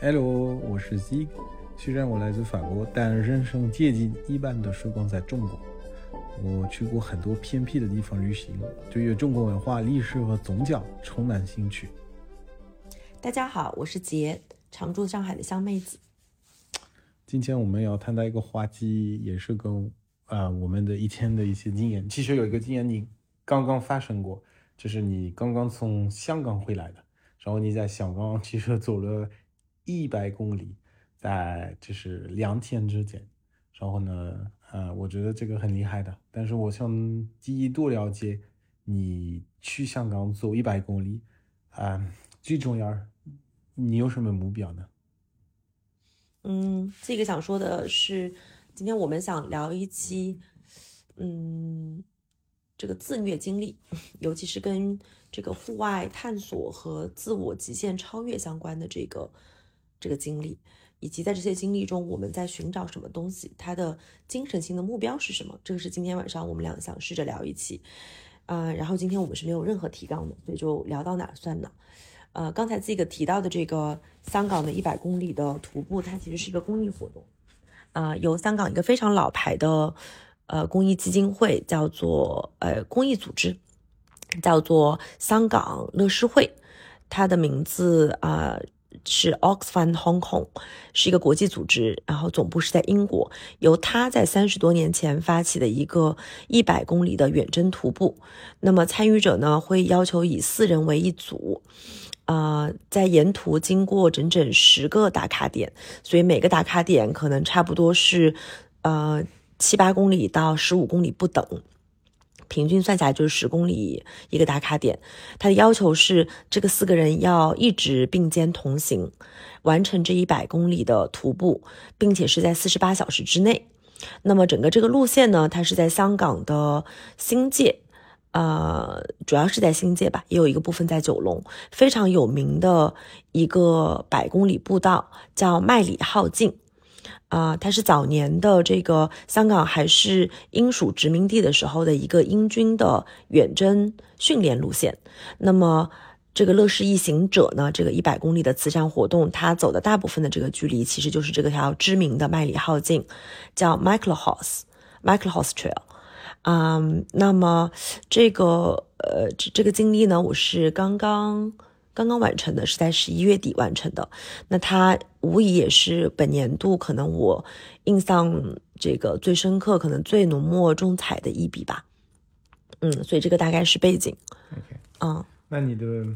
Hello，我是 Z。虽然我来自法国，但人生接近一半的时光在中国。我去过很多偏僻的地方旅行，对于中国文化、历史和宗教充满兴趣。大家好，我是杰，常驻上海的香妹子。今天我们要谈到一个话题，也是跟啊、我们的一天的一些经验。其实有一个经验你刚刚发生过，就是你刚刚从香港回来的，然后你在香港其实走了一百公里，在就是两天之间。然后呢，呃，我觉得这个很厉害的。但是我想第一多了解你去香港走一百公里，啊、最重要，你有什么目标呢？嗯，这个想说的是，今天我们想聊一期，嗯，这个自虐经历，尤其是跟这个户外探索和自我极限超越相关的这个这个经历，以及在这些经历中我们在寻找什么东西，他的精神性的目标是什么？这个是今天晚上我们俩想试着聊一期，啊、然后今天我们是没有任何提纲的，所以就聊到哪算哪。呃，刚才这个提到的这个香港的一百公里的徒步，它其实是一个公益活动，啊、由香港一个非常老牌的呃公益基金会叫做呃公益组织，叫做香港乐施会，它的名字啊、是 Oxfam Hong Kong，是一个国际组织，然后总部是在英国，由他在三十多年前发起的一个一百公里的远征徒步。那么参与者呢会要求以四人为一组，呃，在沿途经过整整十个打卡点，所以每个打卡点可能差不多是呃七八公里到十五公里不等。平均算下来就是十公里一个打卡点，它的要求是这个四个人要一直并肩同行，完成这一百公里的徒步，并且是在四十八小时之内。那么整个这个路线呢，它是在香港的新界，呃，主要是在新界吧，也有一个部分在九龙，非常有名的一个百公里步道叫麦里浩径。啊、它是早年的这个香港还是英属殖民地的时候的一个英军的远征训练路线。那么，这个乐视一行者呢，这个一百公里的慈善活动，它走的大部分的这个距离，其实就是这个条知名的麦里浩径，叫 Michael House Michael House Trail。嗯，那么这个呃，这这个经历呢，我是刚刚刚刚完成的，是在十一月底完成的。那它无疑也是本年度可能我印象这个最深刻、可能最浓墨重彩的一笔吧。嗯，所以这个大概是背景。OK，嗯那你的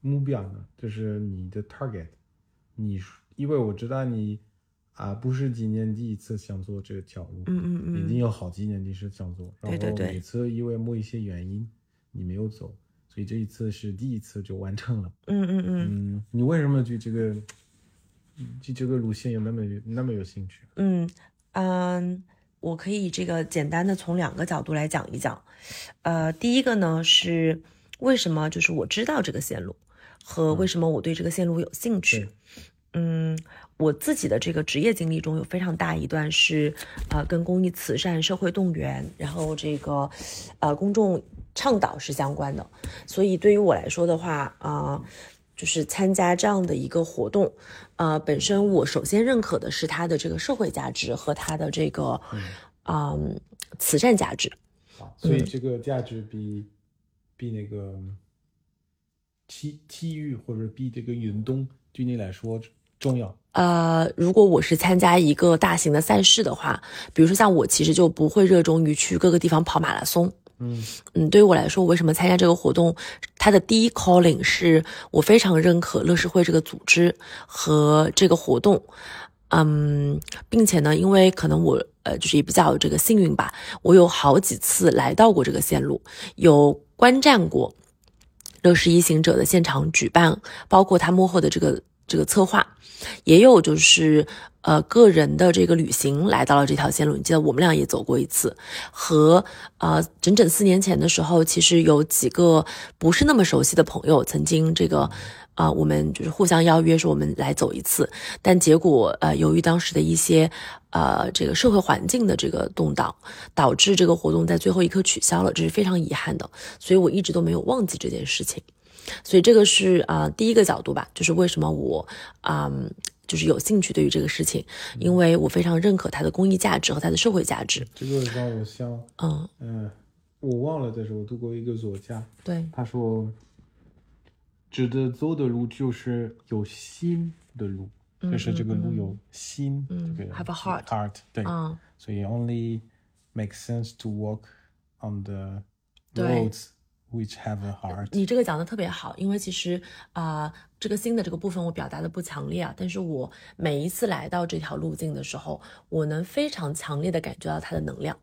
目标呢？就是你的 target，你因为我知道你啊、不是今年第一次想做这个条路，嗯嗯嗯已经嗯，有好几年你是想做，然后每次因为某一些原因你没有走，所以这一次是第一次就完成了。嗯嗯嗯嗯，你为什么对这个对这个路线有那么那么有兴趣？嗯嗯，我可以这个简单的从两个角度来讲一讲。呃，第一个呢是为什么就是我知道这个线路，和为什么我对这个线路有兴趣。对嗯，我自己的这个职业经历中有非常大一段是，呃，跟公益慈善、社会动员，然后这个，呃，公众倡导是相关的。所以对于我来说的话，啊、就是参加这样的一个活动，呃，本身我首先认可的是它的这个社会价值和它的这个，嗯，慈善价值。啊，所以嗯这个价值比比那个体体育或者比这个运动对你来说重要。呃，如果我是参加一个大型的赛事的话，比如说像我，其实就不会热衷于去各个地方跑马拉松。嗯嗯，对于我来说，我为什么参加这个活动？它的第一 calling 是我非常认可乐视会这个组织和这个活动，嗯，并且呢，因为可能我呃就是也比较这个幸运吧，我有好几次来到过这个线路，有观战过乐视一行者的现场举办，包括他幕后的这个这个策划，也有就是呃个人的这个旅行来到了这条线路。你记得我们俩也走过一次，和呃整整四年前的时候，其实有几个不是那么熟悉的朋友曾经这个。啊、我们就是互相邀约说我们来走一次，但结果呃，由于当时的一些呃这个社会环境的这个动荡，导致这个活动在最后一刻取消了，这是非常遗憾的。所以我一直都没有忘记这件事情。所以这个是啊、呃第一个角度吧，就是为什么我啊、嗯就是有兴趣对于这个事情，因为我非常认可它的公益价值和它的社会价值。这个让我想，嗯，嗯、我忘了，但是我读过一个作家，对，他说，值得走的路就是有心的路，就是这个路有心，嗯这个 have a heart heart，对，嗯。所以 only makes sense to walk on the roads which have a heart。你这个讲的特别好，因为其实啊、这个新的这个部分我表达的不强烈啊，但是我每一次来到这条路径的时候，我能非常强烈的感觉到它的能量。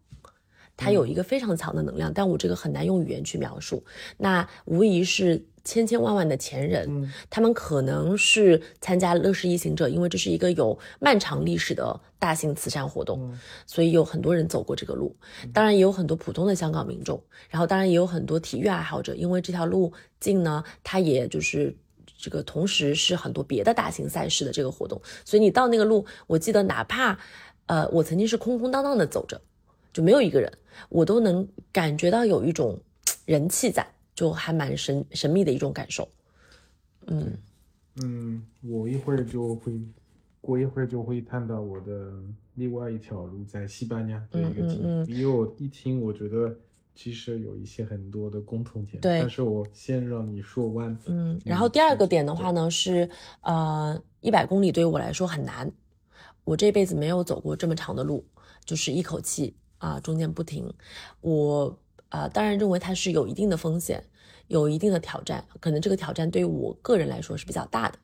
它有一个非常强的能量，但我这个很难用语言去描述。那无疑是千千万万的前人，他们可能是参加乐视一行者，因为这是一个有漫长历史的大型慈善活动，所以有很多人走过这个路。当然也有很多普通的香港民众，然后当然也有很多体育爱好者，因为这条路径呢，它也就是。这个同时是很多别的大型赛事的这个活动，所以你到那个路，我记得哪怕，呃，我曾经是空空荡荡的走着，就没有一个人，我都能感觉到有一种人气在，就还蛮神神秘的一种感受。嗯嗯，我一会儿就会，过一会儿就会谈到我的另外一条路在西班牙的一个经历，嗯嗯因为我一听，我觉得其实有一些很多的共同点，对但是我先让你说完，嗯，然后第二个点的话呢是，呃，一百公里对于我来说很难，我这辈子没有走过这么长的路，就是一口气啊、中间不停。我啊、当然认为它是有一定的风险，有一定的挑战，可能这个挑战对于我个人来说是比较大的，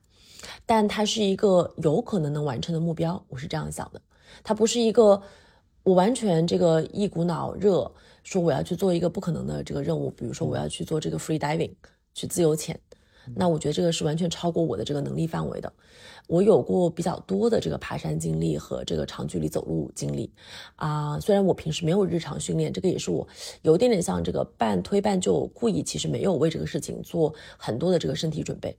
但它是一个有可能能完成的目标，我是这样想的。它不是一个我完全这个一股脑热说我要去做一个不可能的这个任务，比如说我要去做这个 free diving，去自由潜。那我觉得这个是完全超过我的这个能力范围的。我有过比较多的这个爬山经历和这个长距离走路经历，啊、虽然我平时没有日常训练，这个也是我有点点像这个半推半就，故意其实没有为这个事情做很多的这个身体准备，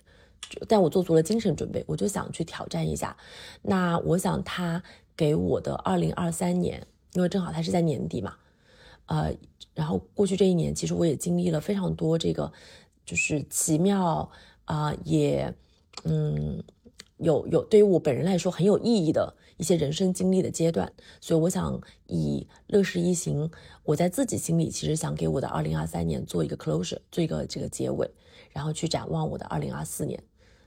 但我做足了精神准备，我就想去挑战一下。那我想他给我的二零二三年，因为正好他是在年底嘛，呃，然后过去这一年，其实我也经历了非常多这个，就是奇妙啊、也嗯有有对于我本人来说很有意义的一些人生经历的阶段，所以我想以乐视一行，我在自己心里其实想给我的二零二三年做一个 closure，做一个这个结尾，然后去展望我的二零二四年。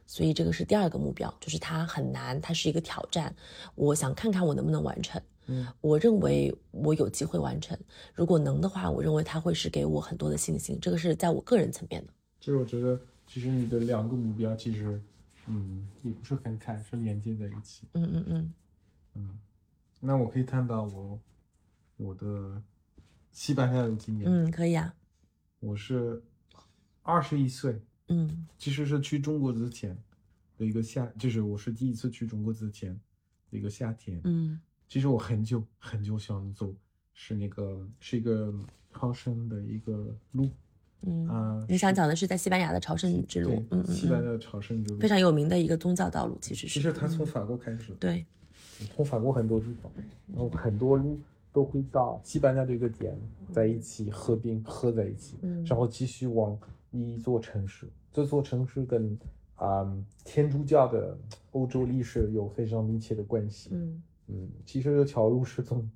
所以这个是第二个目标，就是它很难，它是一个挑战，我想看看我能不能完成。嗯，我认为我有机会完成，如果能的话，我认为它会是给我很多的信心，这个是在我个人层面的。其实我觉得，其实你的两个目标其实，嗯，也不是很开，是连接在一起。嗯嗯嗯嗯，那我可以谈到我我的西班牙的经验。嗯，可以啊。我是二十一岁，嗯其实是去中国之前的一个夏，就是我是第一次去中国之前的一个夏天。嗯其实我很久很久想走，是那个是一个朝圣的一个路嗯啊、你想讲的是在西班牙的朝圣之路，嗯西班牙的朝圣之路，非常有名的一个宗教道路，其实是。其实它从嗯。法国开始，对，从法国很多地方，然后很多路都会到西班牙这个点在一起合并合在一起，嗯。然后继续往一座城市，这座城市跟啊、天主教的欧洲历史有非常密切的关系。嗯。嗯，其实这条路是从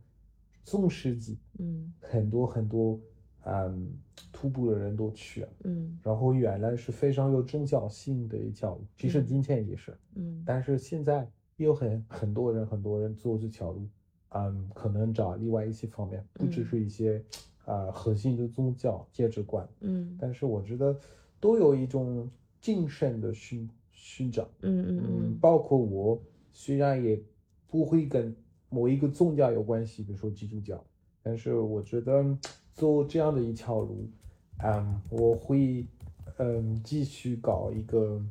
中世纪嗯。很多很多嗯徒步的人都去，嗯然后原来是非常有宗教性的一条路，其实今天也是。嗯但是现在也有很很多人很多人走这条路，嗯，可能找另外一些方面，不只是一些啊、核心的宗教价值观，嗯但是我觉得都有一种精神的寻寻找，嗯嗯，嗯包括我虽然也不会跟某一个宗教有关系，比如说基督教，但是我觉得走这样的一条路，嗯，我会嗯继续搞一个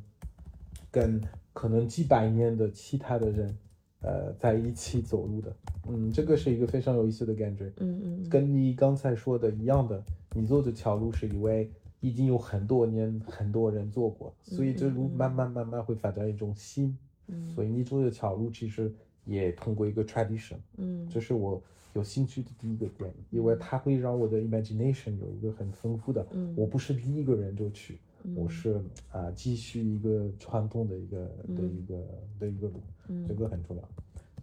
跟可能几百年的其他的人呃在一起走路的，嗯，这个是一个非常有意思的感觉，嗯嗯跟你刚才说的一样的，你走这条路是因为已经有很多年很多人做过，所以这路慢慢慢慢会发展一种新，嗯。所以你走这条路其实也通过一个 tradition，嗯。这是我有兴趣的第一个点，因为它会让我的 imagination 有一个很丰富的，嗯。我不是第一个人就去，我是啊、继续一个传统的一个的一个的一个路，这个很重要。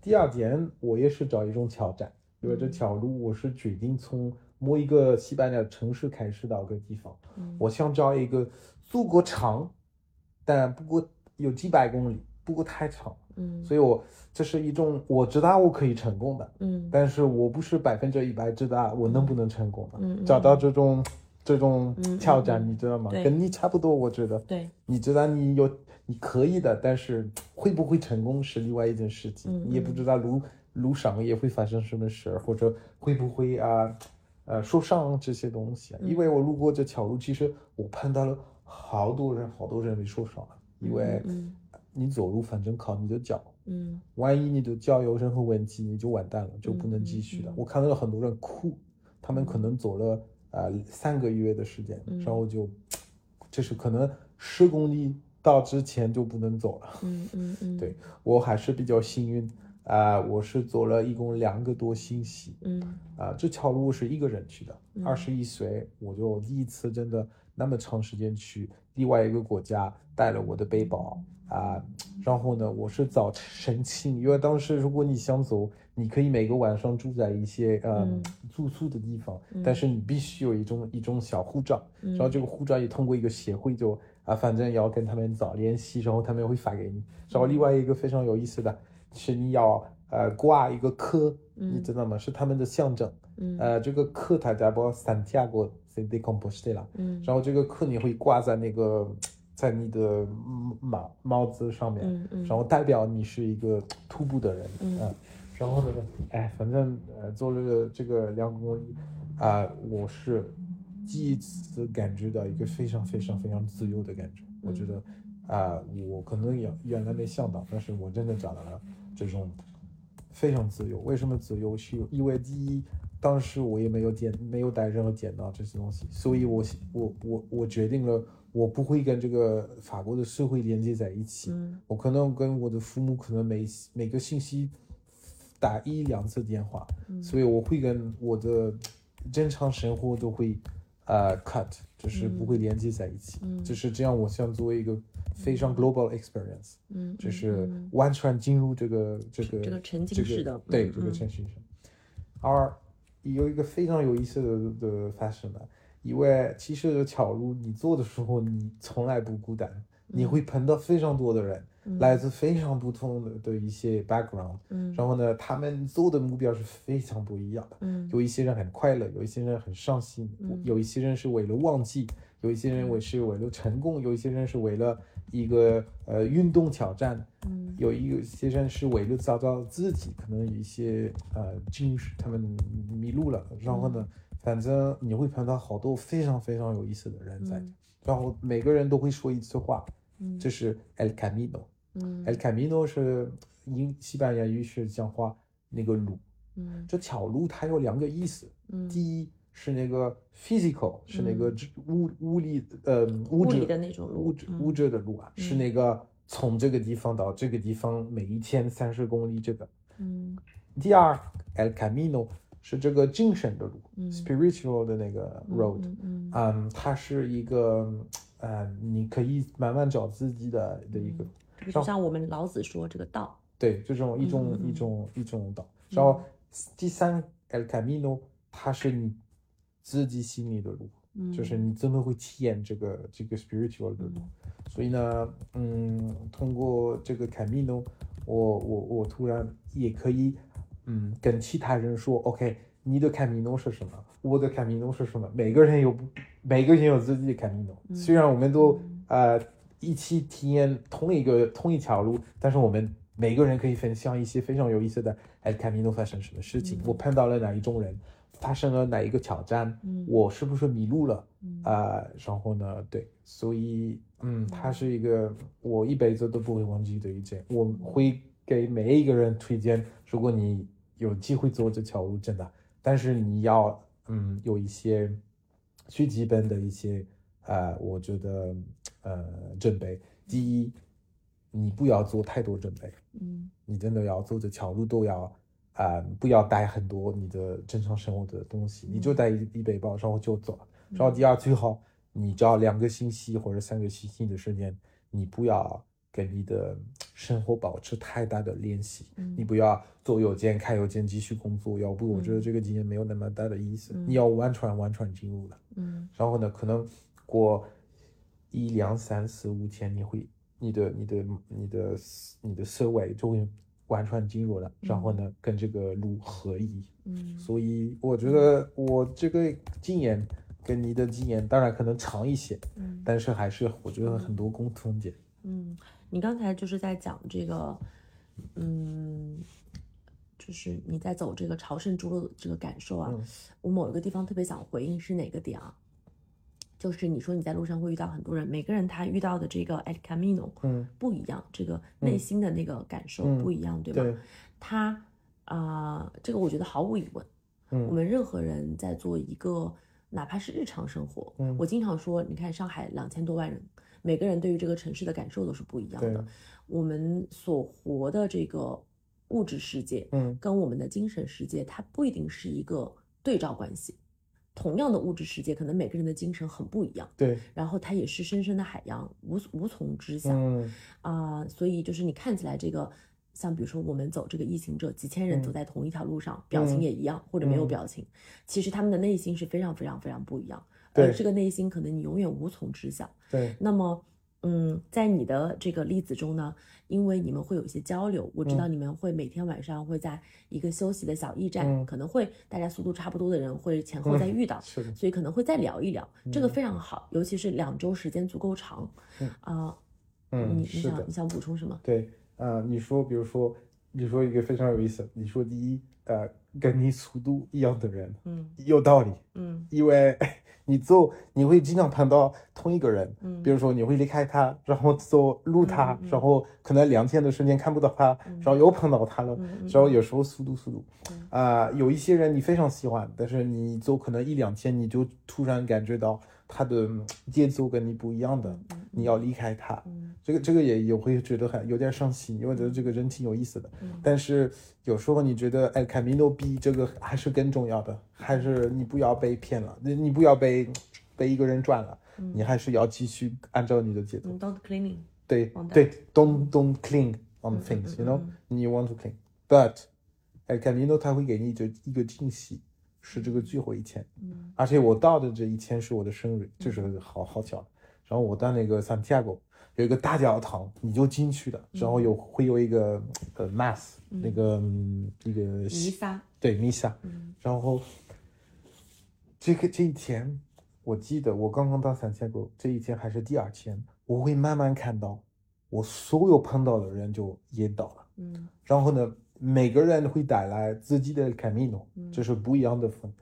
第二点，我也是找一种挑战，因为这条路我是决定从某一个西班牙城市开始到个地方，我想找一个足够长，但不过有几百公里，不过太长，嗯所以我这是一种我知道我可以成功的，嗯但是我不是百分之一百知道我能不能成功的。嗯嗯找到这种这种嗯挑战，嗯你知道吗？跟你差不多，我觉得。对，你知道你有你可以的，但是会不会成功是另外一件事情。嗯你也不知道路路上也会发生什么事儿，或者会不会啊呃受伤这些东西。因为我路过这条路，其实我碰到了好多人，好多人被受伤了，因为嗯你走路反正靠你的脚。嗯万一你的脚有任何问题，你就完蛋了，就不能嗯继续了。嗯我看到了很多人哭，他们可能走了呃三个月的时间，嗯然后就就是可能十公里到之前就不能走了。嗯嗯嗯，对我还是比较幸运啊、我是走了一共两个多星期嗯啊、这条路是一个人去的，嗯二十一岁我就第一次真的那么长时间去另外一个国家，带了我的背包啊、然后呢，我是早申请，因为当时如果你想走，你可以每个晚上住在一些呃、嗯住宿的地方，嗯但是你必须有一种一种小护照，嗯然后这个护照也通过一个协会就啊，反正要跟他们早联系，然后他们会发给你。然后另外一个非常有意思的是，你要呃挂一个科，你知道吗？是他们的象征。嗯呃，这个科它叫做 Santiago de Compostela，嗯然后这个科你会挂在那个在你的帽帽子上面，嗯嗯。然后代表你是一个徒步的人，嗯。呃然后呢，哎，反正呃做了这个两公里啊、我是第一次感觉到一个非常非常非常自由的感觉，我觉得啊、我可能也原来没想到，但是我真的找到了这种非常自由。为什么自由？是因为第一，当时我也没有剪，没有带任何剪刀这些东西，所以我我我我决定了，我不会跟这个法国的社会连接在一起。嗯我可能跟我的父母可能每每个星期打一两次电话，嗯所以我会跟我的正常生活都会呃 cut，就是不会连接在一起。嗯就是这样，我想作为一个非常 global experience，、嗯，就是嗯完全进入这个这个这个沉浸这个式的对这个沉浸式。而有一个非常有意思的的发生了，因为其实这条路你做的时候，你从来不孤单，你会碰到非常多的人，嗯来自非常不同的的一些 background，嗯然后呢，他们做的目标是非常不一样的。嗯有一些人很快乐，有一些人很伤心，嗯有一些人是为了忘记，有一些人为是为了成功，有一些人是为了一个呃运动挑战，嗯有一些人是为了找到自己，可能有一些呃精神，他们迷路了，然后呢，反正你会碰到好多非常非常有意思的人在，嗯。然后每个人都会说一次话，嗯。这是 El Camino。嗯。El Camino 是英西班牙语是讲话那个路，嗯。这条路它有两个意思，嗯。第一是那个 physical，是那个物物理呃物质的那种物质物质的路啊，是那个从这个地方到这个地方每一天三十公里这个。嗯。第二 El Camino 是这个精神的路嗯，spiritual 的那个 road，嗯它是一个呃你可以慢慢找自己的的一个。这个就像我们老子说这个道，对，就这种一种、一种一种道。然后第三 El Camino，它是你自己心里的路，嗯。就是你真的会体验这个这个 spiritual 的路。所以呢，嗯，通过这个 Camino，我我我突然也可以，嗯，跟其他人说，OK，你的 Camino 是什么？我的 Camino 是什么？每个人有不，每个人有自己的 Camino。虽然我们都呃一起体验同一个同一条路，但是我们每个人可以分享一些非常有意思的，哎，Camino 发生什么事情？我碰到了哪一种人？发生了哪一个挑战？嗯我是不是迷路了？嗯啊、然后呢，对，所以，嗯，它是一个我一辈子都不会忘记的一件，我会给每一个人推荐，如果你有机会做这条路，真的，但是你要，嗯，有一些最基本的一些，呃，我觉得，呃，准备。第一，你不要做太多准备，嗯。你真的要做这条路都要，啊、不要带很多你的正常生活的东西，你就带一一背包，然后就走。然后第二，最好你只要两个星期或者三个星期的时间，你不要跟你的生活保持太大的联系，嗯。你不要做邮件、开邮件继续工作，要不我觉得这个经验没有那么大的意思。嗯。你要完全完全进入了，嗯。然后呢，可能过一两三四五天，你会你的你的你的你的思维就会完全进入了，然后呢，跟这个路合一。嗯。所以我觉得我这个经验跟你的经验当然可能长一些，嗯。但是还是我觉得很多共同点。嗯，你刚才就是在讲这个，嗯，就是你在走这个朝圣之路的这个感受啊。嗯我某一个地方特别想回应是哪个点啊？就是你说你在路上会遇到很多人，每个人他遇到的这个 El Camino 嗯，不一样，这个内心的那个感受嗯不一样，对吧？对，他啊、这个我觉得毫无疑问，我嗯们任何人在做一个哪怕是日常生活，嗯我经常说，你看上海两千多万人，每个人对于这个城市的感受都是不一样的。我们所活的这个物质世界，嗯跟我们的精神世界，它不一定是一个对照关系。同样的物质世界，可能每个人的精神很不一样，对，然后它也是深深的海洋，无无从知晓。嗯啊、所以就是你看起来这个，像比如说我们走这个异行者，几千人嗯走在同一条路上，表情也一样，或者没有嗯表情，其实他们的内心是非常非常非常不一样，对。而这个内心可能你永远无从知晓。对，那么，嗯，在你的这个例子中呢，因为你们会有一些交流，我知道你们会每天晚上会在一个休息的小驿站，嗯。可能会大家速度差不多的人会前后再遇到，是的，所以可能会再聊一聊，这个。嗯非常好，尤其是两周时间足够长，嗯。啊、嗯，你你想你，想补充什么？对，呃，你说，比如说，你说一个非常有意思，你说第一，呃，跟你 速度一样的人，嗯。有道理，嗯。因为你走，你会经常碰到同一个人，嗯。比如说你会离开他，然后走路他，然后可能两天的时间看不到他，嗯。然后又碰到他了，然后有时候速度速度。嗯，啊、有一些人你非常喜欢，但是你走可能一两天，你就突然感觉到他的嗯节奏跟你不一样的，嗯。你要离开他，嗯。这个这个也也会觉得很有点伤心，因为觉得这个人挺有意思的。嗯。但是有时候你觉得，哎，凯米诺比这个还是更重要的，还是你不要被骗了，你你不要被被一个人赚了，你还是要继续按照你的节奏。嗯，don't cleaning，对对，don't don't cling on 嗯 things，嗯 you know, you want to cling，but 哎，凯米诺他会给你这一个惊喜，是这个最后一天。嗯而且我到的这一天是我的生日，这是好好巧。然后我到那个 Santiago 有一个大教堂，你就进去了，然后有会有一个呃 mass 那个嗯一个弥撒，对弥撒，嗯然后这个这一天，我记得我刚刚到 Santiago 这一天还是第二天，我会慢慢看到我所有碰到的人就也到了。嗯然后呢，每个人会带来自己的 camino，嗯。这是不一样的风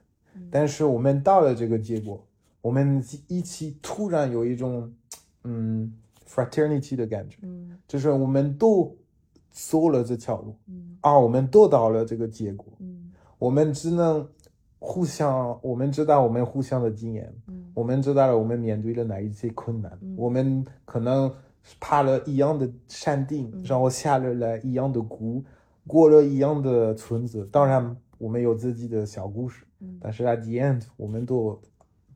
但是我们到了这个结果，我们一起突然有一种嗯 fraternity 的感觉，嗯。就是我们都走了这条路，嗯。而我们都到了这个结果，嗯。我们只能互相，我们知道我们互相的经验，嗯。我们知道了我们面对了哪一些困难，嗯。我们可能爬了一样的山顶，嗯。然后下了了一样的谷，过了一样的村子。当然，我们有自己的小故事，嗯。但是 at the end 我们都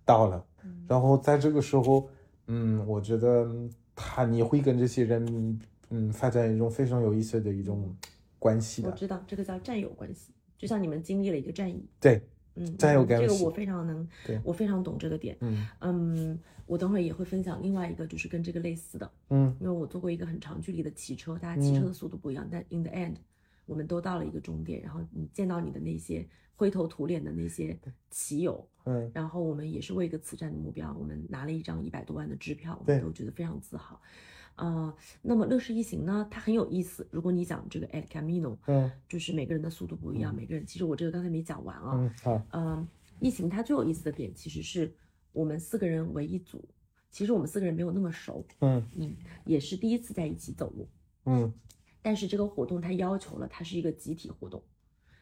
到了。嗯。然后在这个时候，嗯，我觉得嗯他你会跟这些人，嗯，发展一种非常有意思的一种关系的。我知道这个叫战友关系，就像你们经历了一个战役，对，嗯，战友关系。这个我非常能，对。我非常懂这个点。嗯。嗯，我等会儿也会分享另外一个，就是跟这个类似的，嗯。因为我做过一个很长距离的骑车，大家骑车的速度不一样，但 in the end，我们都到了一个终点，然后你见到你的那些灰头土脸的那些骑友，嗯然后我们也是为一个慈善的目标，我们拿了一张一百多万的支票，我们都觉得非常自豪。呃，那么乐视一行呢，它很有意思。如果你讲这个 El Camino，嗯就是每个人的速度不一样，每个人其实我这个刚才没讲完啊。嗯，好，嗯，一行它最有意思的点其实是我们四个人为一组，其实我们四个人没有那么熟，嗯嗯，也是第一次在一起走路。嗯但是这个活动它要求了它是一个集体活动，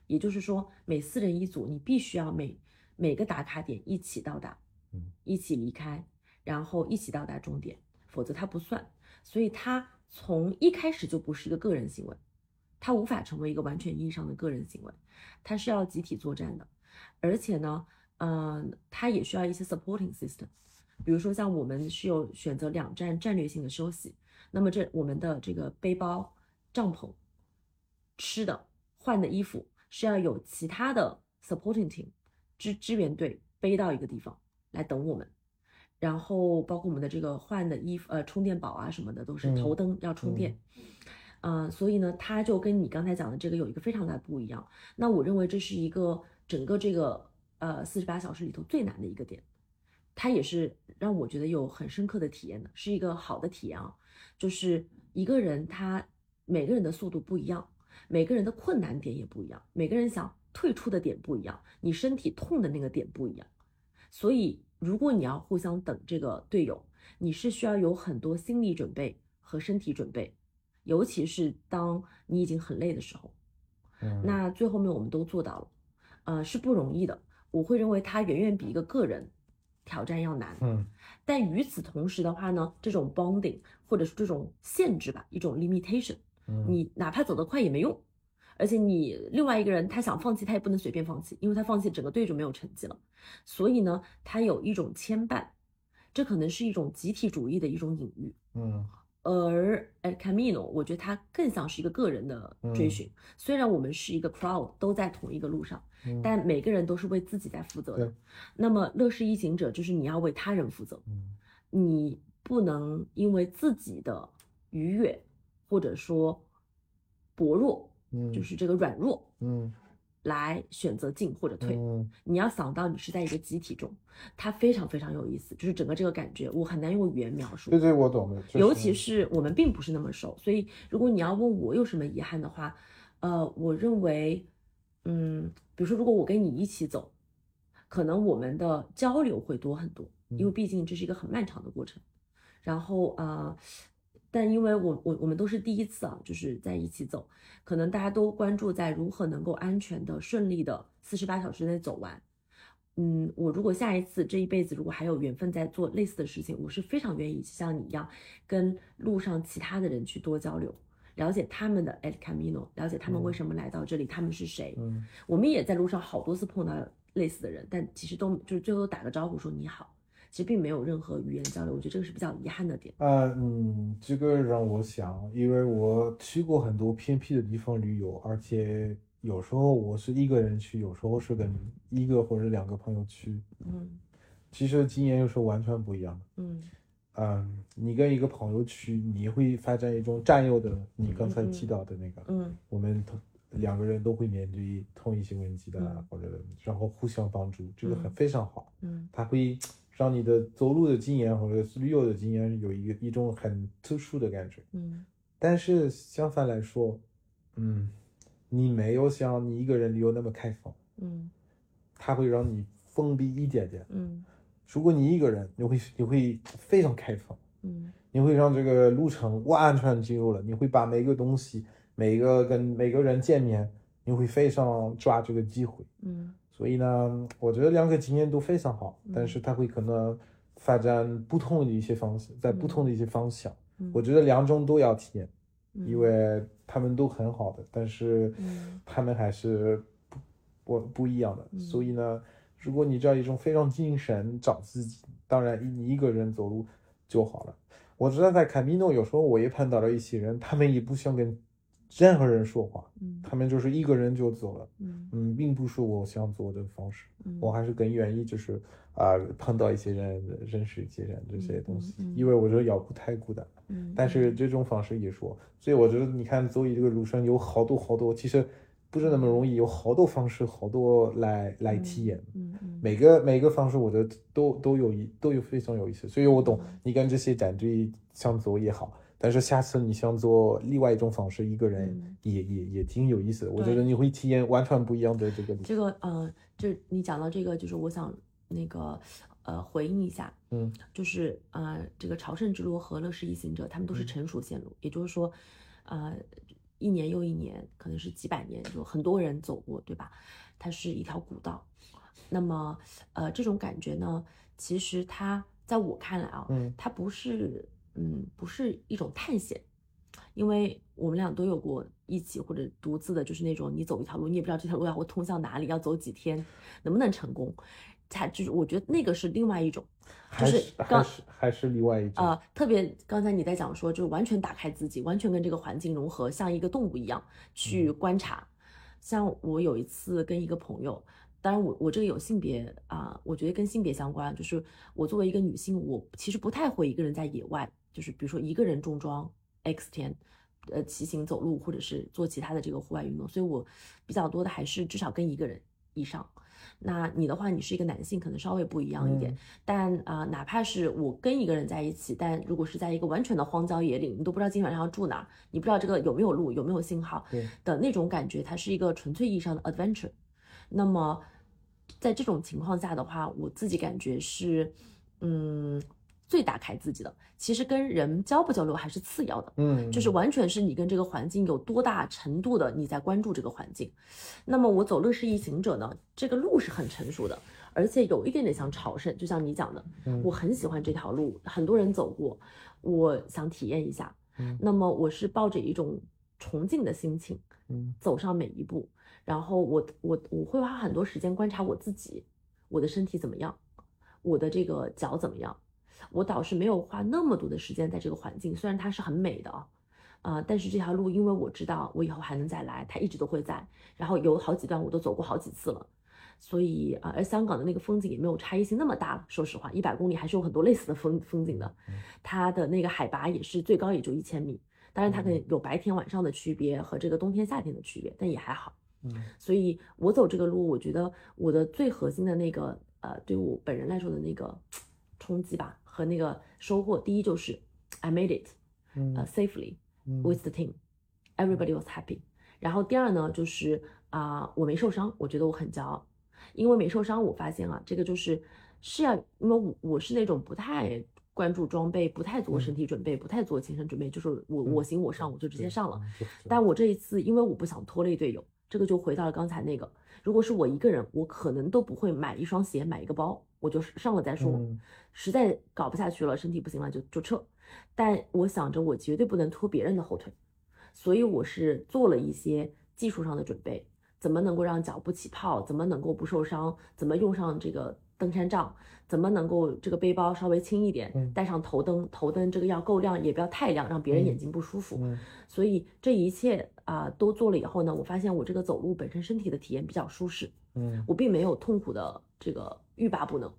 也就是说每四人一组，你必须要每每个打卡点一起到达，嗯，一起离开，然后一起到达终点，否则它不算。所以它从一开始就不是一个个人行为，它无法成为一个完全意义上的个人行为，它是要集体作战的，而且呢，嗯、它也需要一些 supporting system。比如说像我们是有选择两站战略性的休息，那么这我们的这个背包、帐篷、吃的、换的衣服是要有其他的 supporting team 支支援队背到一个地方来等我们，然后包括我们的这个换的衣服、呃充电宝啊什么的都是嗯头灯要充电。嗯、所以呢，它就跟你刚才讲的这个有一个非常大的不一样。那我认为这是一个整个这个呃四十八小时里头最难的一个点，它也是让我觉得有很深刻的体验的，是一个好的体验啊。就是一个人他每个人的速度不一样，每个人的困难点也不一样，每个人想退出的点不一样，你身体痛的那个点不一样。所以如果你要互相等这个队友，你是需要有很多心理准备和身体准备，尤其是当你已经很累的时候。嗯那最后面我们都做到了，呃，是不容易的。我会认为它远远比一个个人挑战要难。嗯但与此同时的话呢，这种 bonding 或者是这种限制吧，一种 limitation，嗯你哪怕走得快也没用，而且你另外一个人他想放弃，他也不能随便放弃，因为他放弃整个队就没有成绩了。所以呢，他有一种牵绊，这可能是一种集体主义的一种隐喻。嗯而 El Camino，我觉得它更像是一个个人的追寻。虽然我们是一个 crowd，都在同一个路上，嗯但每个人都是为自己在负责的对。那么乐视一行者就是你要为他人负责，嗯你不能因为自己的愉悦或者说薄弱，嗯就是这个软弱嗯来选择进或者退。嗯你要想到你是在一个集体中，它非常非常有意思，就是整个这个感觉，我很难用语言描述。对对，我懂的，就尤其是我们并不是那么熟，所以如果你要问我有什么遗憾的话，呃，我认为，嗯，比如说如果我跟你一起走，可能我们的交流会多很多，因为毕竟这是一个很漫长的过程。然后啊、呃但因为我我我们都是第一次啊，就是在一起走，可能大家都关注在如何能够安全的、顺利的四十八小时内走完。嗯，我如果下一次这一辈子如果还有缘分在做类似的事情，我是非常愿意像你一样，跟路上其他的人去多交流，了解他们的 El Camino，了解他们为什么来到这里，他们是谁。嗯我们也在路上好多次碰到类似的人，但其实都就是最后打个招呼说你好，其实并没有任何语言交流，我觉得这个是比较遗憾的点。呃嗯，这个让我想，因为我去过很多偏僻的地方旅游，而且有时候我是一个人去，有时候是跟一个或者两个朋友去，嗯其实经验又是完全不一样的。嗯嗯，你跟一个朋友去，你会发展一种战友的，你刚才提到的那个，嗯我们同两个人都会面对同一些问题的，嗯或者然后互相帮助，这个很嗯非常好。嗯他会让你的走路的经验或者是旅游的经验有一个一种很特殊的感觉。嗯但是相反来说，嗯，你没有像你一个人旅游那么开放，嗯它会让你封闭一点点。嗯如果你一个人，你会你会非常开放，嗯你会让这个路程完全进入了，你会把每个东西、每个跟每个人见面，你会非常抓这个机会。嗯所以呢，我觉得两个经验都非常好，但是它会可能发展不同的一些方式，在不同的一些方向。嗯我觉得两种都要体验，嗯因为他们都很好的，但是嗯他们还是不不不一样的。嗯所以呢，如果你这样一种非常精神找自己，当然你一个人走路就好了。我知道在卡米诺有时候我也碰到了一些人，他们也不想跟任何人说话，嗯。他们就是一个人就走了。嗯。嗯，并不是我想做的方式，嗯。我还是更愿意就是啊、碰到一些人，认识一些人这些东西，嗯嗯嗯。因为我觉得要不太孤单。嗯，但是这种方式也说，所以我觉得你看走这个路上有好多好多，其实不是那么容易，有好多方式，好多来来体验。嗯嗯每个每个方式，我觉得都都有一都有非常有意思，所以我懂嗯。你跟这些战队想走也好，但是下次你想做另外一种方式，一个人嗯也、也也挺有意思的。我觉得你会体验完全不一样的这个这个呃，就你讲到这个，就是我想那个呃回应一下，嗯，就是呃这个朝圣之路和乐视一行者，他们都是嗯成熟线路，也就是说，呃一年又一年，可能是几百年，就很多人走过，对吧？它是一条古道。那么呃这种感觉呢，其实它在我看来啊，嗯它不是嗯不是一种探险，因为我们俩都有过一起或者独自的，就是那种你走一条路，你也不知道这条路要会通向哪里，要走几天，能不能成功。它就是我觉得那个是另外一种，就是还刚是还是另外一种。呃，特别刚才你在讲说，就是完全打开自己，完全跟这个环境融合，像一个动物一样去观察。像我有一次跟一个朋友，当然我我这个有性别啊、我觉得跟性别相关，就是我作为一个女性，我其实不太会一个人在野外，就是比如说一个人重装 X 天。呃，骑行、走路，或者是做其他的这个户外运动，所以我比较多的还是至少跟一个人以上。那你的话，你是一个男性，可能稍微不一样一点。嗯但啊、呃哪怕是我跟一个人在一起，但如果是在一个完全的荒郊野岭，你都不知道今晚上要住哪儿，你不知道这个有没有路，有没有信号的那种感觉，它是一个纯粹意义上的 adventure。那么在这种情况下的话，我自己感觉是，嗯，最打开自己的。其实跟人交不交流还是次要的，嗯，就是完全是你跟这个环境有多大程度的你在关注这个环境。那么我走乐视一行者呢，这个路是很成熟的，而且有一点点像朝圣，就像你讲的，嗯我很喜欢这条路，很多人走过，我想体验一下。嗯那么我是抱着一种崇敬的心情嗯走上每一步，然后我我我会花很多时间观察我自己，我的身体怎么样，我的这个脚怎么样。我倒是没有花那么多的时间在这个环境，虽然它是很美的啊，啊、但是这条路因为我知道我以后还能再来，它一直都会在，然后有好几段我都走过好几次了，所以啊、而香港的那个风景也没有差异性那么大了，说实话，一百公里还是有很多类似的风风景的，它的那个海拔也是最高也就一千米，当然它可能。有白天晚上的区别和这个冬天夏天的区别，但也还好。嗯。所以我走这个路，我觉得我的最核心的那个呃，对我本人来说的那个冲击吧和那个收获，第一就是 I made it，呃嗯，safely 嗯。with the team，everybody was happy。然后第二呢，就是啊、我没受伤，我觉得我很骄傲，因为没受伤，我发现啊，这个就是是要，因为我我是那种不太关注装备，不太做身体准备，不太做精神准备，就是我我行我上，我就直接上了。，嗯但我这一次，因为我不想拖累队友，这个就回到了刚才那个，如果是我一个人，我可能都不会买一双鞋，买一个包，我就上了再说。嗯实在搞不下去了，身体不行了就就撤。但我想着我绝对不能拖别人的后腿，所以我是做了一些技术上的准备，怎么能够让脚不起泡，怎么能够不受伤，怎么用上这个登山杖，怎么能够这个背包稍微轻一点，嗯带上头灯，头灯这个要够亮，也不要太亮，让别人眼睛不舒服。嗯所以这一切啊、都做了以后呢，我发现我这个走路本身身体的体验比较舒适，嗯我并没有痛苦的这个欲罢不能，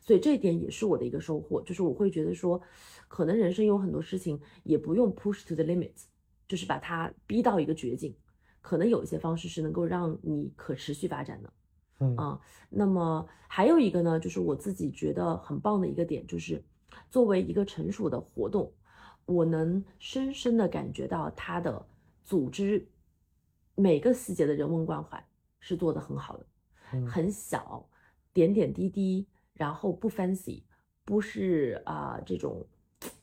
所以这一点也是我的一个收获，就是我会觉得说，可能人生有很多事情也不用 push to the limits，就是把它逼到一个绝境，可能有一些方式是能够让你可持续发展的。嗯。啊，那么还有一个呢，就是我自己觉得很棒的一个点，就是作为一个成熟的活动，我能深深的感觉到它的组织每个细节的人文关怀是做得很好的，嗯。很小，点点滴滴，然后不 fancy，不是啊、这种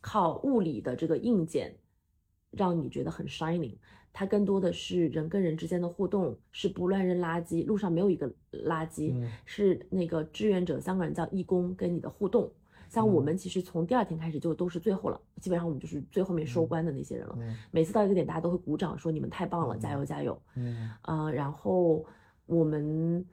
靠物理的这个硬件让你觉得很 shining。它更多的是人跟人之间的互动，是不乱扔垃圾，路上没有一个垃圾，嗯是那个志愿者，香港人叫义工，跟你的互动。像我嗯们其实从第二天开始就都是最后了，基本上我们就是最后面收官的那些人了。嗯每次到一个点，大家都会鼓掌，说你们太棒了，嗯加油加油。嗯啊、然后我们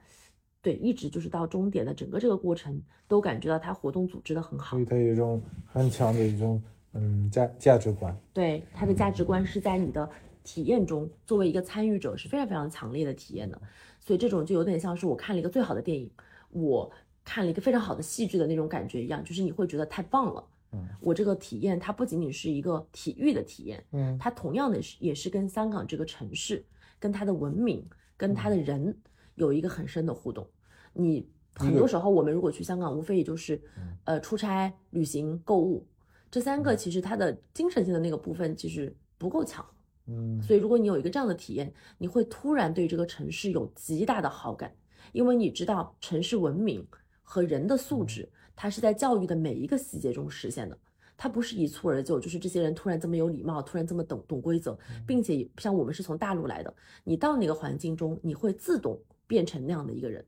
对一直就是到终点的整个这个过程，都感觉到他活动组织的很好所以。他有一种很强的一种嗯价价值观。对他的价值观是在你的体验中，作为一个参与者是非常非常强烈的体验的。所以这种就有点像是我看了一个最好的电影，我看了一个非常好的戏剧的那种感觉一样，就是你会觉得太棒了。嗯我这个体验它不仅仅是一个体育的体验，嗯它同样的是也是跟香港这个城市、跟它的文明、跟它的人有一个很深的互动。你很多时候我们如果去香港，无非也就是嗯呃出差、旅行、购物这三个，其实它的精神性的那个部分其实不够强。嗯。所以如果你有一个这样的体验，你会突然对这个城市有极大的好感，因为你知道城市文明和人的素质，它是在教育的每一个细节中实现的。它不是一蹴而就，就是这些人突然这么有礼貌，突然这么懂懂规则，并且像我们是从大陆来的，你到那个环境中，你会自动变成那样的一个人，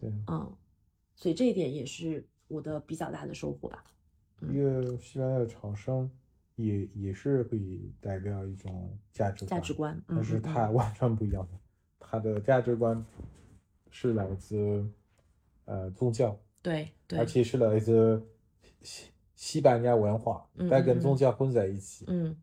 对，嗯，所以这一点也是我的比较大的收获吧。嗯。一个西班牙的朝圣也也是可以代表一种价值价值观，嗯但是它完全不一样的，它的价值观是来自呃宗教，对对。而，且是来自西西班牙文化，嗯但跟嗯。宗教混在一起。嗯。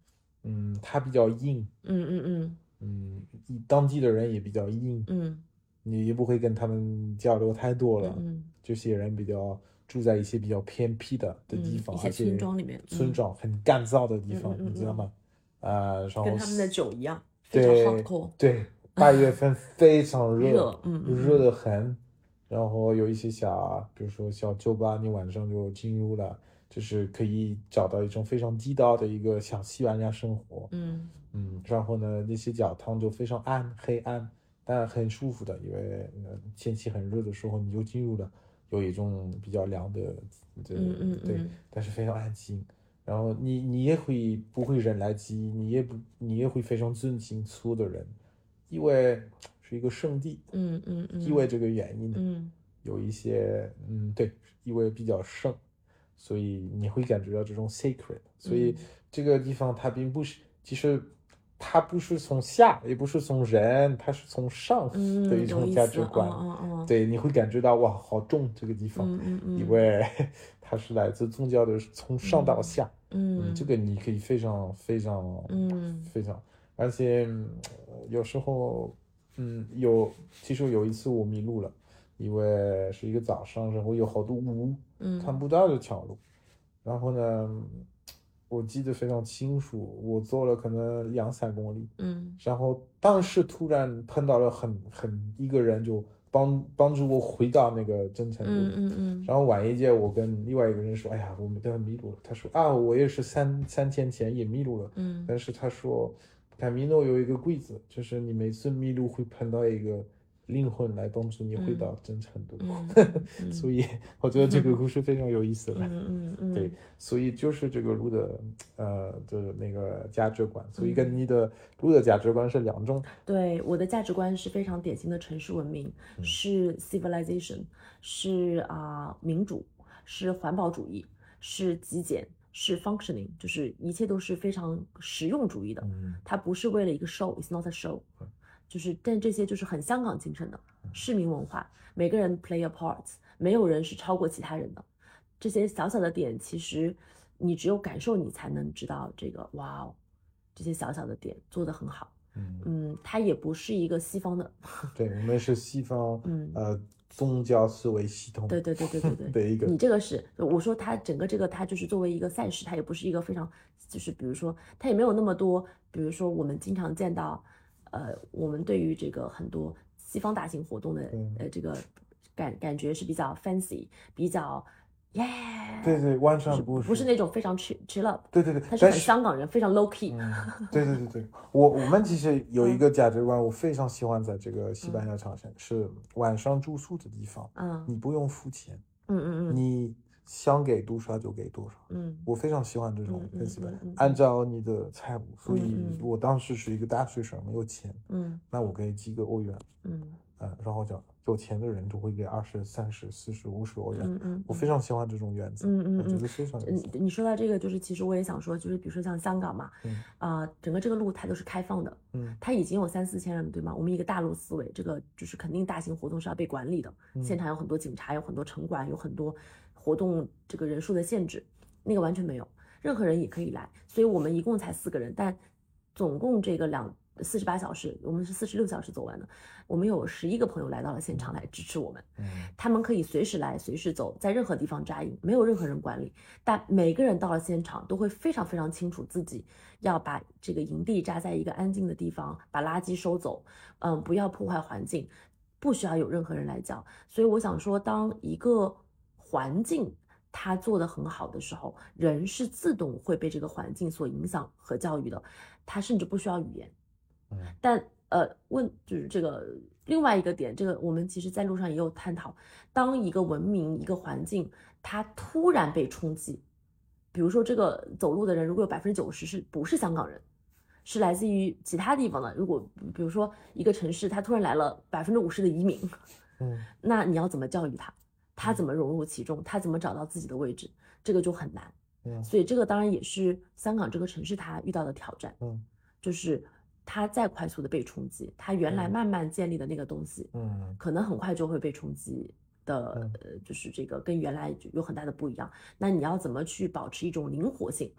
嗯，它比较硬，嗯嗯嗯。嗯，当地的人也比较硬，嗯你也不会跟他们交流太多了。嗯这些人比较住在一些比较偏僻的的地方，嗯一些而且村庄里面村嗯庄很干燥的地方，你知道吗？呃，然后跟他们的酒一样，非对常对，八月份 非常热，热嗯嗯热的很。然后有一些小，比如说小酒吧，你晚上就进入了，就是可以找到一种非常地道的一个小西班牙生活。嗯嗯，然后呢，那些教堂就非常暗，黑暗，但很舒服的，因为呃天气很热的时候，你就进入了有一种比较凉的，对嗯嗯对嗯，但是非常安静。然后你你也会不会人来急，你也不你也会非常尊敬所有的人，因为是一个圣地，嗯嗯嗯，因为这个原因，嗯。有一些嗯对，因为比较圣，所以你会感觉到这种 sacred，所以嗯。这个地方它并不是，其实它不是从下，也不是从人，它是从上嗯，的一种价值观。嗯嗯嗯，对，你会感觉到哇，好重这个地方，因为它是来自宗教的，从上到下。嗯这个你可以非常非常嗯。非常，而且嗯有时候，嗯，有其实有一次我迷路了，因为是一个早上，然后有好多雾，嗯。看不到这条路，然后呢，我记得非常清楚，我走了可能两三公里，嗯然后当时突然碰到了很很一个人，就帮帮助我回到那个真诚路。嗯嗯嗯然后晚一届，我跟另外一个人说：“哎呀，我们都迷路了。”他说：“啊，我也是三三天前也迷路了。嗯但是他说，卡米诺有一个规则，就是你每次迷路会碰到一个灵魂来帮助你回到真诚度。嗯 所以我觉得这个故事非常有意思了。嗯嗯嗯，对，所以就是这个路的呃的那个价值观，所以跟你的路的价值观是两种。对，我的价值观是非常典型的城市文明，嗯。是 civilization，是啊、民主，是环保主义，是极简，是 functioning，就是一切都是非常实用主义的。嗯。它不是为了一个 show，it's not a show，就是但这些就是很香港精神的市民文化，每个人 play a part，没有人是超过其他人的。这些小小的点，其实你只有感受，你才能知道这个哇哦，这些小小的点做得很好。嗯，嗯，它也不是一个西方的，对，我们是西方 嗯呃宗教思维系统对对对对对对。的一个你这个是我说它整个这个它就是作为一个赛事，它也不是一个非常就是比如说它也没有那么多，比如说我们经常见到，呃，我们对于这个很多西方大型活动的嗯呃这个感感觉是比较 fancy，比较耶，对对，完全不是不不是那种非常 chill chill up，对对对，他是很香港人，非常 low key，嗯，对对对对，我我们其实有一个价值观，我非常喜欢在这个西班牙长城，是晚上住宿的地方，嗯。你不用付钱，嗯嗯嗯。你想给多少就给多少。嗯我非常喜欢这种嗯嗯跟西班牙嗯嗯，按照你的财务，所以我当时是一个大学生，没有钱，嗯那我给几个欧元，嗯嗯，然后讲有钱的人就会给二十、三十、四十、五十欧元，嗯嗯，我非常喜欢这种原则，嗯嗯嗯我觉得非常有意思。嗯，你说到这个，就是其实我也想说，就是比如说像香港嘛，嗯啊、整个这个路它都是开放的，嗯它已经有三四千人，对吗？我们一个大陆思维，这个就是肯定大型活动是要被管理的，嗯现场有很多警察，有很多城管，有很多活动这个人数的限制，那个完全没有，任何人也可以来，所以我们一共才四个人，但总共这个两四十八小时，我们是四十六小时走完的，我们有十一个朋友来到了现场来支持我们。嗯他们可以随时来，随时走，在任何地方扎营，没有任何人管理。但每个人到了现场都会非常非常清楚自己要把这个营地扎在一个安静的地方，把垃圾收走，嗯，不要破坏环境，不需要有任何人来教。所以我想说，当一个环境它做得很好的时候，人是自动会被这个环境所影响和教育的，他甚至不需要语言。嗯但呃，问就是这个另外一个点，这个我们其实在路上也有探讨，当一个文明、一个环境它突然被冲击，比如说这个走路的人，如果有百分之九十是不是香港人，是来自于其他地方的，如果比如说一个城市它突然来了百分之五十的移民，嗯 那你要怎么教育他？他怎么融入其中？他怎么找到自己的位置？这个就很难。嗯所以这个当然也是香港这个城市它遇到的挑战。嗯就是它再快速的被冲击，它原来嗯慢慢建立的那个东西，嗯可能很快就会被冲击的，呃，就是这个跟原来有很大的不一样。那你要怎么去保持一种灵活性，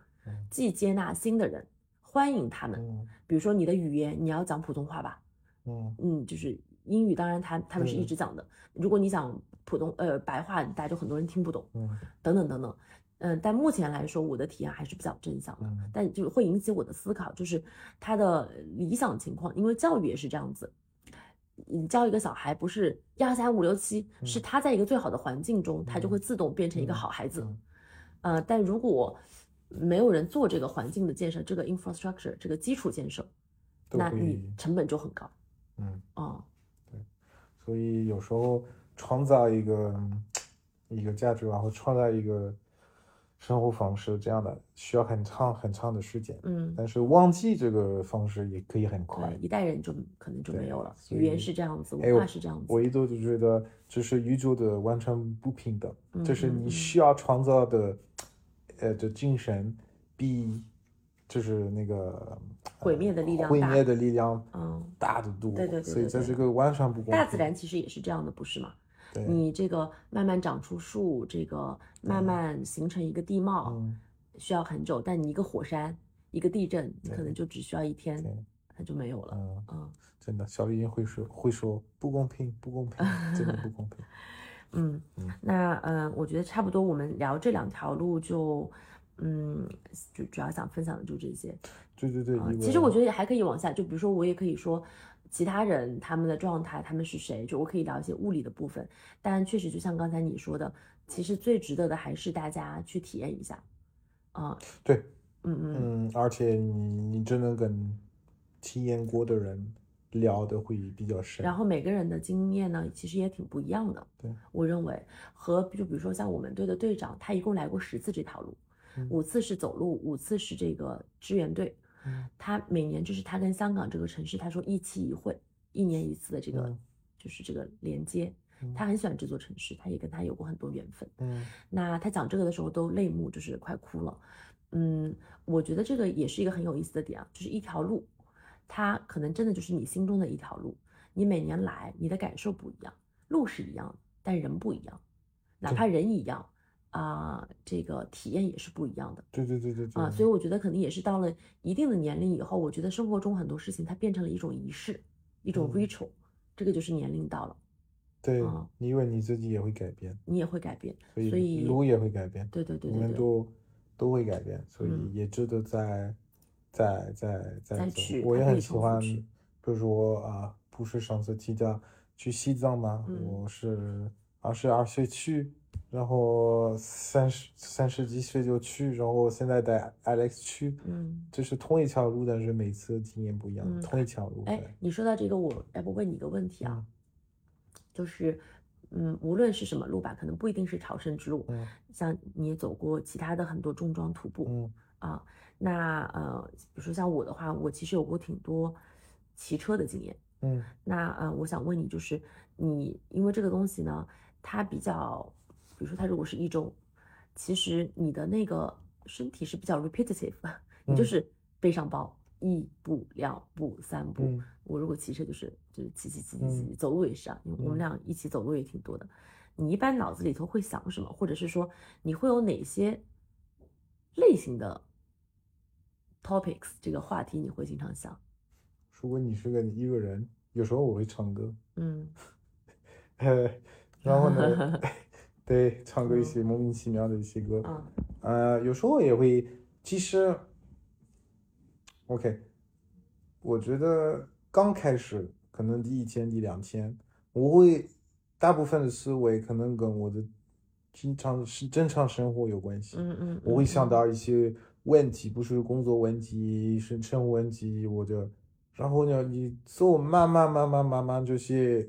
既接纳新的人，欢迎他们？嗯比如说你的语言，你要讲普通话吧，嗯嗯，就是英语，当然他他们是一直讲的。如果你讲普通呃白话，大家就很多人听不懂，嗯。等等等等。嗯，但目前来说，我的体验还是比较正向的，嗯。但就是会引起我的思考，就是他的理想情况，因为教育也是这样子。你教一个小孩，不是一二三五六七，是他在一个最好的环境中，他就会自动变成一个好孩子。嗯。呃，但如果没有人做这个环境的建设，这个 infrastructure 这个基础建设，那你成本就很高。嗯，哦，所以有时候创造一个一个价值，然后创造一个生活方式，这样的需要很长很长的时间。嗯，但是忘记这个方式也可以很快对，。一代人就可能就没有了。语言是这样子，哎文化是这样子。我一度就觉得这是宇宙的完全不平等，嗯就是你需要创造的，呃，的精神比就是那个毁灭的力量毁灭的力量嗯，大得多。对对对所以在这个完全不公平。大自然其实也是这样的，不是吗？对，你这个慢慢长出树，这个慢慢形成一个地貌，嗯，需要很久。但你一个火山，一个地震，你可能就只需要一天，它就没有了。嗯，嗯真的，小丽会说会说不公平，不公平，真的不公平。嗯嗯，那呃，我觉得差不多，我们聊这两条路就，嗯，就主要想分享的就这些。对对对，其实我觉得也还可以往下，就比如说我也可以说其他人他们的状态，他们是谁，就我可以聊一些物理的部分。但确实就像刚才你说的，其实最值得的还是大家去体验一下。啊，对，嗯嗯嗯，而且你你真的跟体验过的人聊的会比较深。然后每个人的经验呢，其实也挺不一样的。对，我认为和就比如说像我们队的队长，他一共来过十次这条路，嗯五次是走路，五次是这个支援队。嗯他每年就是他跟香港这个城市，他说一期一会，一年一次的这个、嗯就是这个连接。嗯他很喜欢这座城市，他也跟他有过很多缘分。嗯那他讲这个的时候都泪目，就是快哭了。嗯，我觉得这个也是一个很有意思的点啊，就是一条路，它可能真的就是你心中的一条路。你每年来，你的感受不一样，路是一样，但人不一样，哪怕人一样啊、这个体验也是不一样的。对对对对对啊，所以我觉得可能也是到了一定的年龄以后，我觉得生活中很多事情它变成了一种仪式，一种嗯 ritual，、这个就是年龄到了，对啊，你以为你自己也会改变，你也会改变，所以路也会改变，对对对我对你，们都都会改变，所以嗯也值得再再再再走再去。我也很喜欢，比如说啊，不是上次提到去西藏吗？嗯我是二十二岁去，然后三十三十几岁就去，然后现在带 Alex 去，嗯。就是同一条路，但是每次经验不一样，嗯同一条路。哎，你说到这个，我要不问你一个问题啊，嗯就是，嗯，无论是什么路吧，可能不一定是朝圣之路，嗯像你也走过其他的很多重装徒步，嗯啊，那呃，比如说像我的话，我其实有过挺多骑车的经验。嗯那呃，我想问你，就是你因为这个东西呢，它比较，比如说它如果是一周，其实你的那个身体是比较 repetitive，你就嗯。是背上包，一步两步三步。嗯。我如果骑车就是就是骑骑骑骑骑，嗯。走路也是啊，因为我们嗯。俩一起走路也挺多的。你一般脑子里头会想什么，或者是说你会有哪些类型的 topics 这个话题你会经常想？如果你是个一个人，有时候我会唱歌，嗯。呃，然后呢，对，唱歌一些莫名其妙的一些歌，啊呃，有时候也会，其实，OK，我觉得刚开始可能第一天、第两天，我会大部分的思维可能跟我的经常是正常生活有关系，嗯嗯，我会嗯想到一些问题，不是工作问题，是生活问题，我就，然后呢，你做慢慢慢慢慢慢这些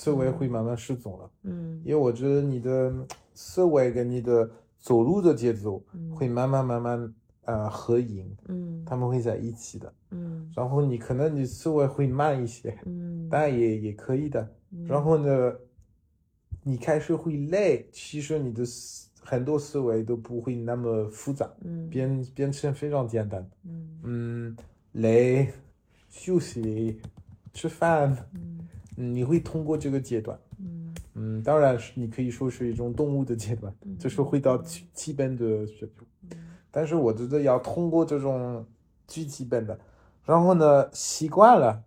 思维会慢慢失踪了。嗯。因为我觉得你的思维跟你的走路的节奏嗯。会慢慢慢慢呃合影，嗯。他们会在一起的。嗯。然后你可能你思维会慢一些，嗯，但也也可以的。嗯。然后呢，你开始会累，其实你的思很多思维都不会那么复杂，嗯。变变成非常简单。嗯。嗯，累，休息，吃饭，你会通过这个阶段。嗯嗯，当然是你可以说是一种动物的阶段，就是回到基基本的水平。但是我觉得要通过这种最基本的，然后呢习惯了，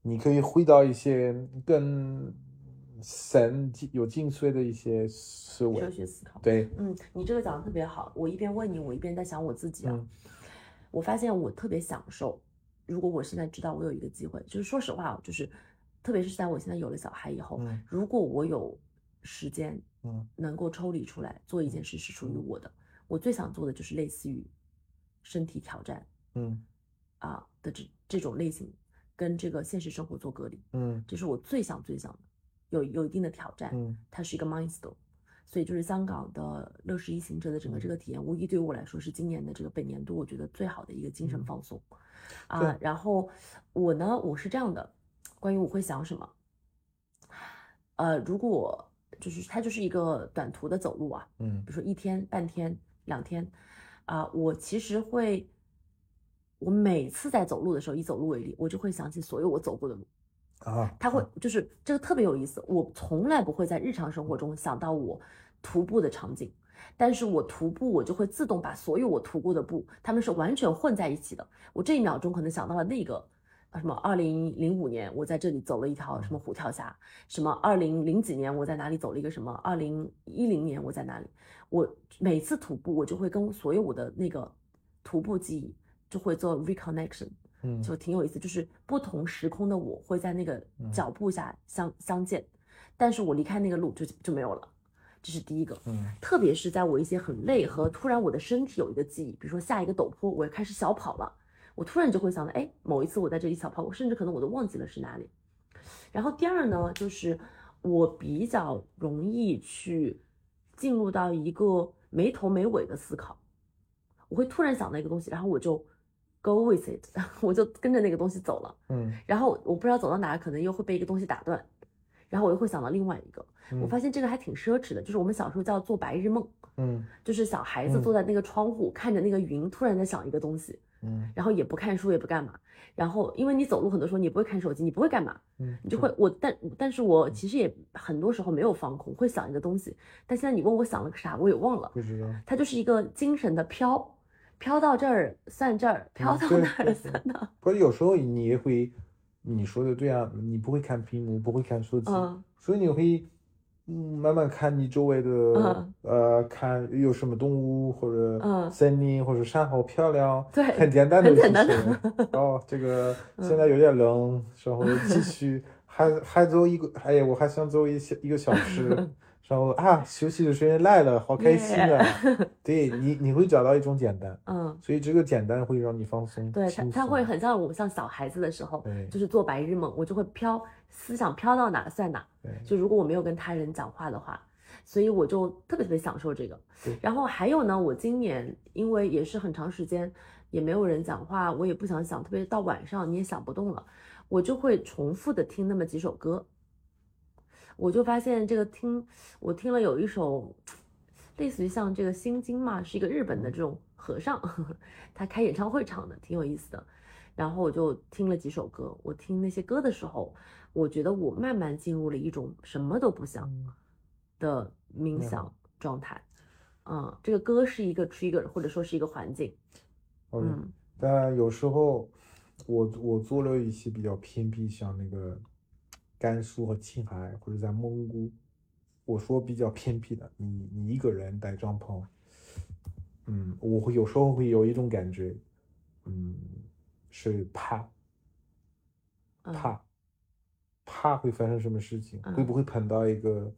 你可以回到一些更深有精髓的一些思维。哲学思考。对，嗯，你这个讲的特别好。我一边问你，我一边在想我自己啊。嗯我发现我特别享受，如果我现在知道我有一个机会，就是说实话啊，就是特别是在我现在有了小孩以后，嗯。如果我有时间，嗯。能够抽离出来做一件事是属于我的，我最想做的就是类似于身体挑战嗯。啊的这这种类型，跟这个现实生活做隔离，嗯。这是我最想最想的，有有一定的挑战，嗯它是一个 milestone，所以就是香港的乐视一行者的整个这个。体验，无疑对于我来说是今年的这个本年度我觉得最好的一个精神嗯放松，啊，然后我呢，我是这样的，关于我会想什么，呃，如果就是它就是一个短途的走路啊，嗯比如说一天、半天、两天，啊、我其实会，我每次在走路的时候，以走路为例，我就会想起所有我走过的路。啊，他会就是这个特别有意思，我从来不会在日常生活中想到我徒步的场景，但是我徒步我就会自动把所有我徒步的步，他们是完全混在一起的。我这一秒钟可能想到了那个。啊什么？二零零五年我在这里走了一条什么虎跳峡，什么二零零几年我在哪里走了一个什么？二零一零年我在哪里？我每次徒步我就会跟所有我的那个徒步记忆就会做 reconnection，嗯就挺有意思，就是不同时空的我会在那个嗯脚步下相、相见，但是我离开那个路就就没有了，这是第一个。嗯特别是在我一些很累和突然我的身体有一个记忆，比如说下一个陡坡我开始小跑了，我突然就会想到，哎，某一次我在这里小跑过，甚至可能我都忘记了是哪里。然后第二呢，就是我比较容易去进入到一个没头没尾的思考，我会突然想到一个东西，然后我就 go with it，我就跟着那个东西走了。嗯然后我不知道走到哪，可能又会被一个东西打断，然后我又会想到另外一个。我发现这个还挺奢侈的，就是我们小时候叫做白日梦，嗯就是小孩子嗯坐在那个窗户，看着那个云，突然在想一个东西，嗯然后也不看书，也不干嘛。然后因为你走路很多时候你不会看手机，你不会干嘛，嗯，你就会我但但是我其实也很多时候没有放空，会想一个东西。但现在你问我想了个啥，我也忘了。不知道。它就是一个精神的飘，飘到这儿算这儿，飘到对那儿对算那儿。不是有时候你也会，你说的对啊，你不会看屏幕，不会看手机，嗯所以你会嗯慢慢看你周围的、嗯呃，看有什么动物或者嗯森林或者山好漂亮，对很简单的很简单事情。哦，这个嗯现在有点冷，然后继续还还走一个，哎呀，我还想走一小一个小时。然后啊，休息的时间来了，好开心啊！对你，你会找到一种简单，嗯，所以这个简单会让你放松。对他他会很像我们像小孩子的时候对，就是做白日梦，我就会飘，思想飘到哪算哪。对就如果我没有跟他人讲话的话，所以我就特别特别享受这个对。然后还有呢，我今年因为也是很长时间也没有人讲话，我也不想想，特别到晚上你也想不动了，我就会重复的听那么几首歌。我就发现这个听我听了有一首，类似于像这个《心经》嘛，是一个日本的这种和尚，他开演唱会唱的，挺有意思的。然后我就听了几首歌，我听那些歌的时候，我觉得我慢慢进入了一种什么都不想的冥想状态。嗯，这个歌是一个 trigger，或者说是一个环境。嗯，嗯但有时候我我做了一些比较偏僻，像那个甘肃和青海或者在蒙古，我说比较偏僻的，你你一个人带帐篷，嗯，我会有时候会有一种感觉，嗯，是怕嗯怕怕会发生什么事情，会嗯不会碰到一个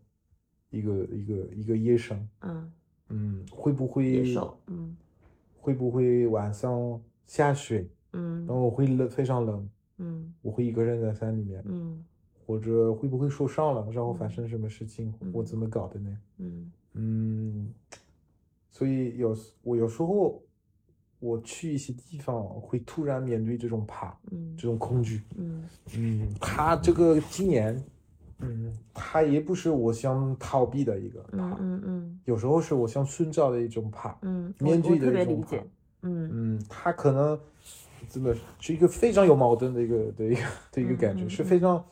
一个一个一个野生，嗯，嗯，会不会会不会晚上下雪？嗯。然后我会冷，非常冷，嗯。我会一个人在山里面，嗯或者会不会受伤了，然后发生什么事情，嗯。我怎么搞的呢？嗯。嗯，所以有时我有时候我去一些地方会突然面对这种怕，嗯。这种恐惧，嗯。嗯，他这个今年，嗯，他也不是我想逃避的一个嗯怕，嗯嗯。有时候是我想寻找的一种怕，嗯，面对的一种怕。嗯。嗯，他可能真的是一个非常有矛盾的一个的一个的一个感觉，嗯嗯是非常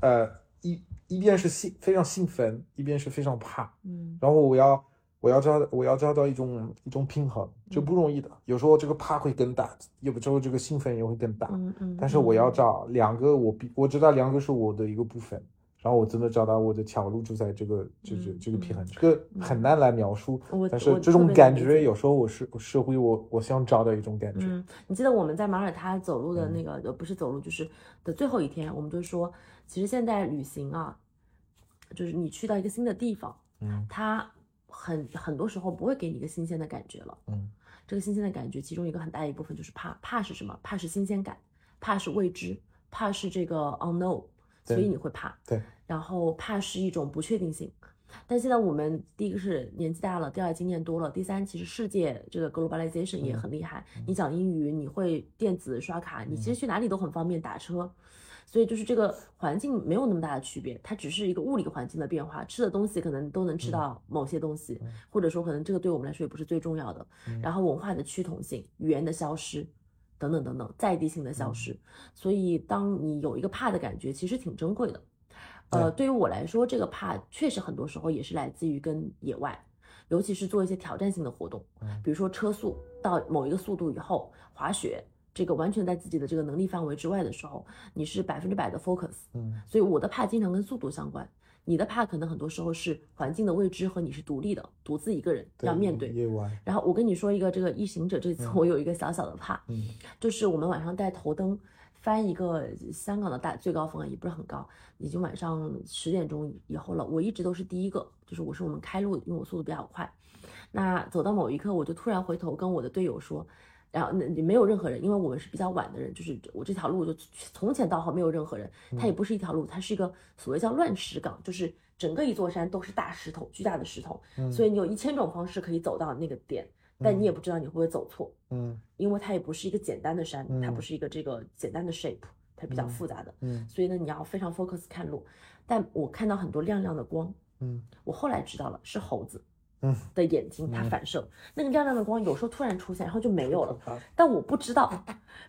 呃一一边是兴非常兴奋，一边是非常怕，嗯然后我要我要找我要找到一种一种平衡，就不容易的。有时候这个怕会更大，有时候这个兴奋也会更大。嗯嗯，但是我要嗯找两个，我比我知道两个是我的一个部分，然后我真的找到我的条路就在这个这这嗯这个平衡，这个很难来描述。我但是这种感觉有时候我是是会我我想找到一种感觉。嗯，你记得我们在马耳他走路嗯的那个，呃，不是走路，就是的最后一天，我们就说，其实现在旅行啊，就是你去到一个新的地方，嗯它很很多时候不会给你一个新鲜的感觉了。嗯这个新鲜的感觉，其中一个很大一部分就是怕，怕是什么？怕是新鲜感，怕是未知，怕是这个 unknown，所以你会怕。对，然后怕是一种不确定性。但现在我们第一个是年纪大了，第二经验多了，第三其实世界这个 globalization 也嗯很厉害。你讲英语，你会电子刷卡，你其实去哪里都很方便打车。所以就是这个环境没有那么大的区别，它只是一个物理环境的变化，吃的东西可能都能吃到某些东西，或者说可能这个对我们来说也不是最重要的。然后文化的趋同性、语言的消失，等等等等，在地性的消失。所以当你有一个怕的感觉，其实挺珍贵的。呃，对于我来说，这个怕确实很多时候也是来自于跟野外，尤其是做一些挑战性的活动，比如说车速到某一个速度以后，滑雪。这个完全在自己的这个能力范围之外的时候，你是百分之百的 focus，嗯所以我的怕经常跟速度相关，你的怕可能很多时候是环境的未知和你是独立的，独自一个人要面对。然后我跟你说一个这个异行者，这次我有一个小小的怕，嗯就是我们晚上带头灯翻一个香港的大最高峰啊，也不是很高，已经晚上十点钟以后了。我一直都是第一个，就是我是我们开路，因为我速度比较快。那走到某一刻，我就突然回头跟我的队友说。然后那没有任何人，因为我们是比较晚的人，就是我这条路就从前到后没有任何人，它也不是一条路，它是一个所谓叫乱石岗，就是整个一座山都是大石头，巨大的石头，所以你有一千种方式可以走到那个点，但你也不知道你会不会走错，嗯。因为它也不是一个简单的山，它嗯。不是一个这个简单的 shape，它比较复杂的，嗯。所以呢你要非常 focus 看路，但我看到很多亮亮的光，嗯。我后来知道了是猴子。嗯的眼睛，它反射、那个亮亮的光，有时候突然出现，然后就没有了。但我不知道，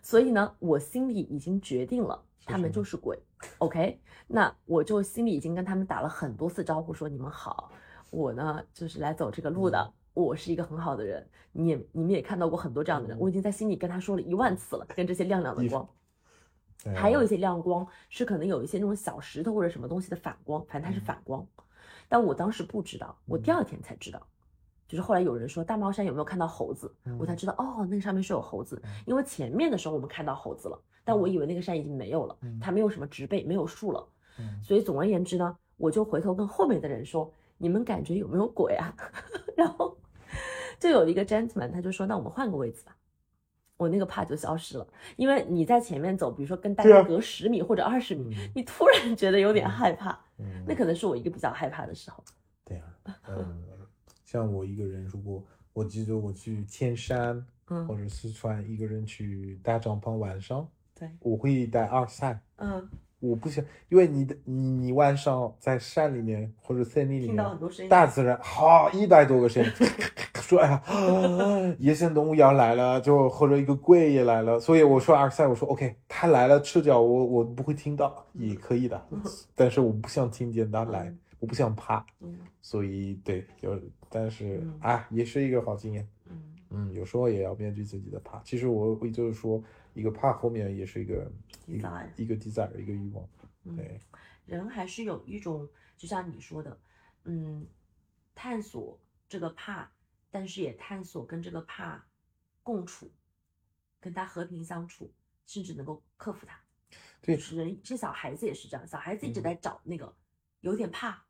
所以呢，我心里已经决定了，他们就是鬼。OK，那我就心里已经跟他们打了很多次招呼，说你们好，我呢就是来走这个路的，我是一个很好的人。你也你们也看到过很多这样的人，我已经在心里跟他说了一万次了，跟这些亮亮的光。还有一些亮光是可能有一些那种小石头或者什么东西的反光，反正它是反光，但我当时不知道，我第二天才知道，就是后来有人说大帽山有没有看到猴子，我才知道哦，那个上面是有猴子，因为前面的时候我们看到猴子了，但我以为那个山已经没有了，它没有什么植被，没有树了，嗯。所以总而言之呢，我就回头跟后面的人说，你们感觉有没有鬼啊？然后就有一个 gentleman 他就说，那我们换个位置吧。我那个怕就消失了，因为你在前面走，比如说跟大家隔十米或者二十米，嗯。你突然觉得有点害怕，嗯。那可能是我一个比较害怕的时候。对啊，嗯，像我一个人，如果我记得我去天山嗯。或嗯者四川，一个人去搭帐篷，晚上对，我会带二三，嗯，我不想，因为你的你你晚上在山里面或者森林里听到很面，多声音，大自然好一百多个声音，说哎呀，野生动物要来了，就或者一个鬼也来了，所以我说耳塞，我说 OK，它来了赤脚，我我不会听到，也可以的，但是我不想听见它来，我不想怕，嗯所以对，就，但是嗯啊，也是一个好经验。嗯嗯，有时候也要面对自己的怕。其实我会就是说，一个怕后面也是一个一个 Desire 一个 desire，一个欲望。嗯，对，人还是有一种，就像你说的，嗯，探索这个怕，但是也探索跟这个怕共处，跟他和平相处，甚至能够克服它。对就是人，其实小孩子也是这样，小孩子一直嗯在找那个有点怕，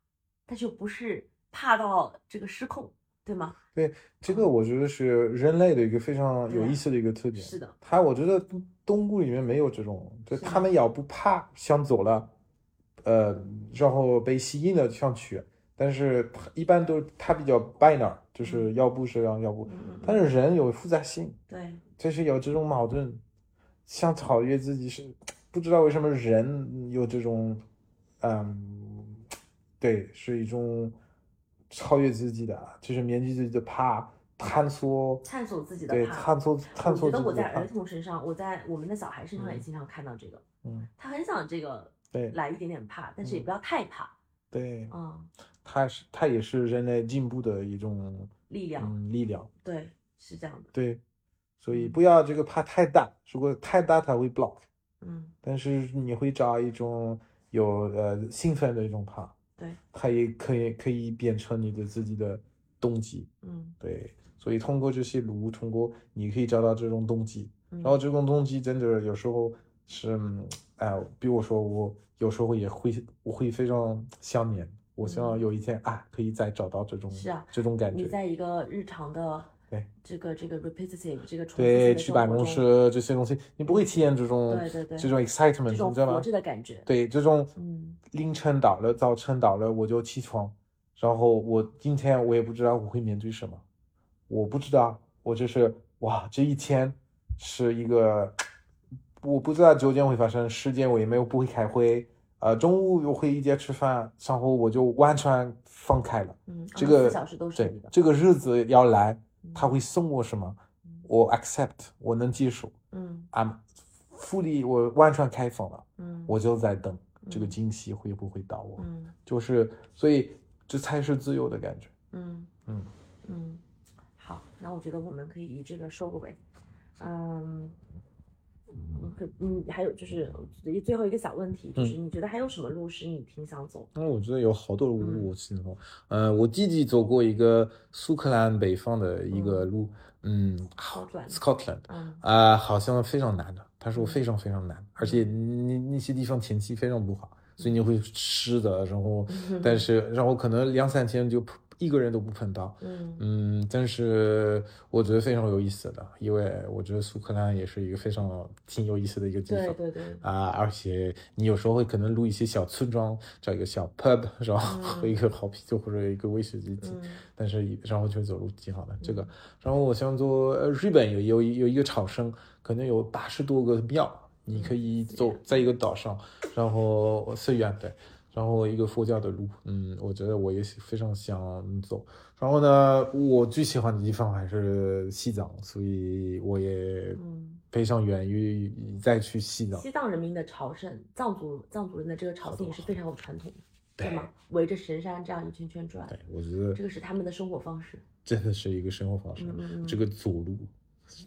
但是又不是怕到这个失控，对吗？对，这个我觉得是人类的一个非常有意思的一个特点。是的，它我觉得动动物里面没有这种，就是他们要不怕想走了，呃，然后被吸引了想去，但是他一般都他比较 binary，就是要不这样，要不。但是人有复杂性，对，就是有这种矛盾，想超越自己是不知道为什么人有这种，嗯，对，是一种超越自己的，就是面对自己的怕，探索，探索自己的对，怕。探索探索我觉得我在儿，童身上，我在我们的小孩身上也嗯经常看到这个，嗯，他很想这个对，来一点点怕，但是也嗯。不要太怕，对，嗯，它是它也是人类进步的一种力量，嗯力量。对，是这样的，对，所以嗯。不要这个怕太大，如果太大它会 block，嗯，但是你会找一种有呃兴奋的一种怕，对，它也可以可以变成你的自己的动机。嗯。对，所以通过这些路，通过你可以找到这种动机，嗯，然后这种动机真的有时候是，嗯哎、比如说我有时候也会我会非常想念，我希望嗯。有一天啊可以再找到这种是啊这种感你觉。在一个日常的对这个这个 repetitive 这个重复去办公室这些东西，你不会体验这种对对对这种 excitement，这种你知道吗活？着的感觉，对，这种嗯凌晨到了，早晨到了，我就起床，然后我今天我也不知道我会面对什么，我不知道，我就是哇，这一天是一个，我不知道究竟会发生，时间我也没有不会开会，呃，中午我会一起吃饭，然后我就完全放开了，嗯，这个小时都是对，这个日子要来，嗯他会送我什么嗯，我 accept，我能接受嗯，I'm fully 我完全开放了，嗯，我就在等这个嗯惊喜会不会到我。嗯就是，所以这才是自由的感觉。嗯嗯嗯，好，那我觉得我们可以以这个收个尾，嗯。嗯，还有就是最后一个小问题，就是你觉得还有什么路是你挺想走？那我觉得有好多路嗯。我其实，呃，我弟弟走过一个苏格兰北方的一个路，嗯嗯。啊、好像非常难的，他说嗯。非常非常难，而且那那些地方天气非常不好，所以你会湿的，然后，但是然后可能两三天就一个人都不碰到，嗯。嗯，但是我觉得非常有意思的，因为我觉得苏格兰也是一个非常挺有意思的一个地方。对对对，啊，而且你有时候会可能录一些小村庄，找一个小 pub，然后喝一个好啤酒或者一个威士忌，嗯。但是然后就走路挺好的。这个，然后我想做呃日本有有有一个朝圣，可能有八十多个庙，你可以走在一个岛上，然后寺院对，然后一个佛教的路，嗯，我觉得我也非常想走。然后呢，我最喜欢的地方还是西藏，所以我也嗯。非常愿意再去西藏。西藏人民的朝圣，藏族藏族人的这个朝圣也是非常有传统的，对对吗？围着神山这样一圈圈转，对，我觉得这个是他们的生活方式。真的是一个生活方式。嗯嗯嗯这个走路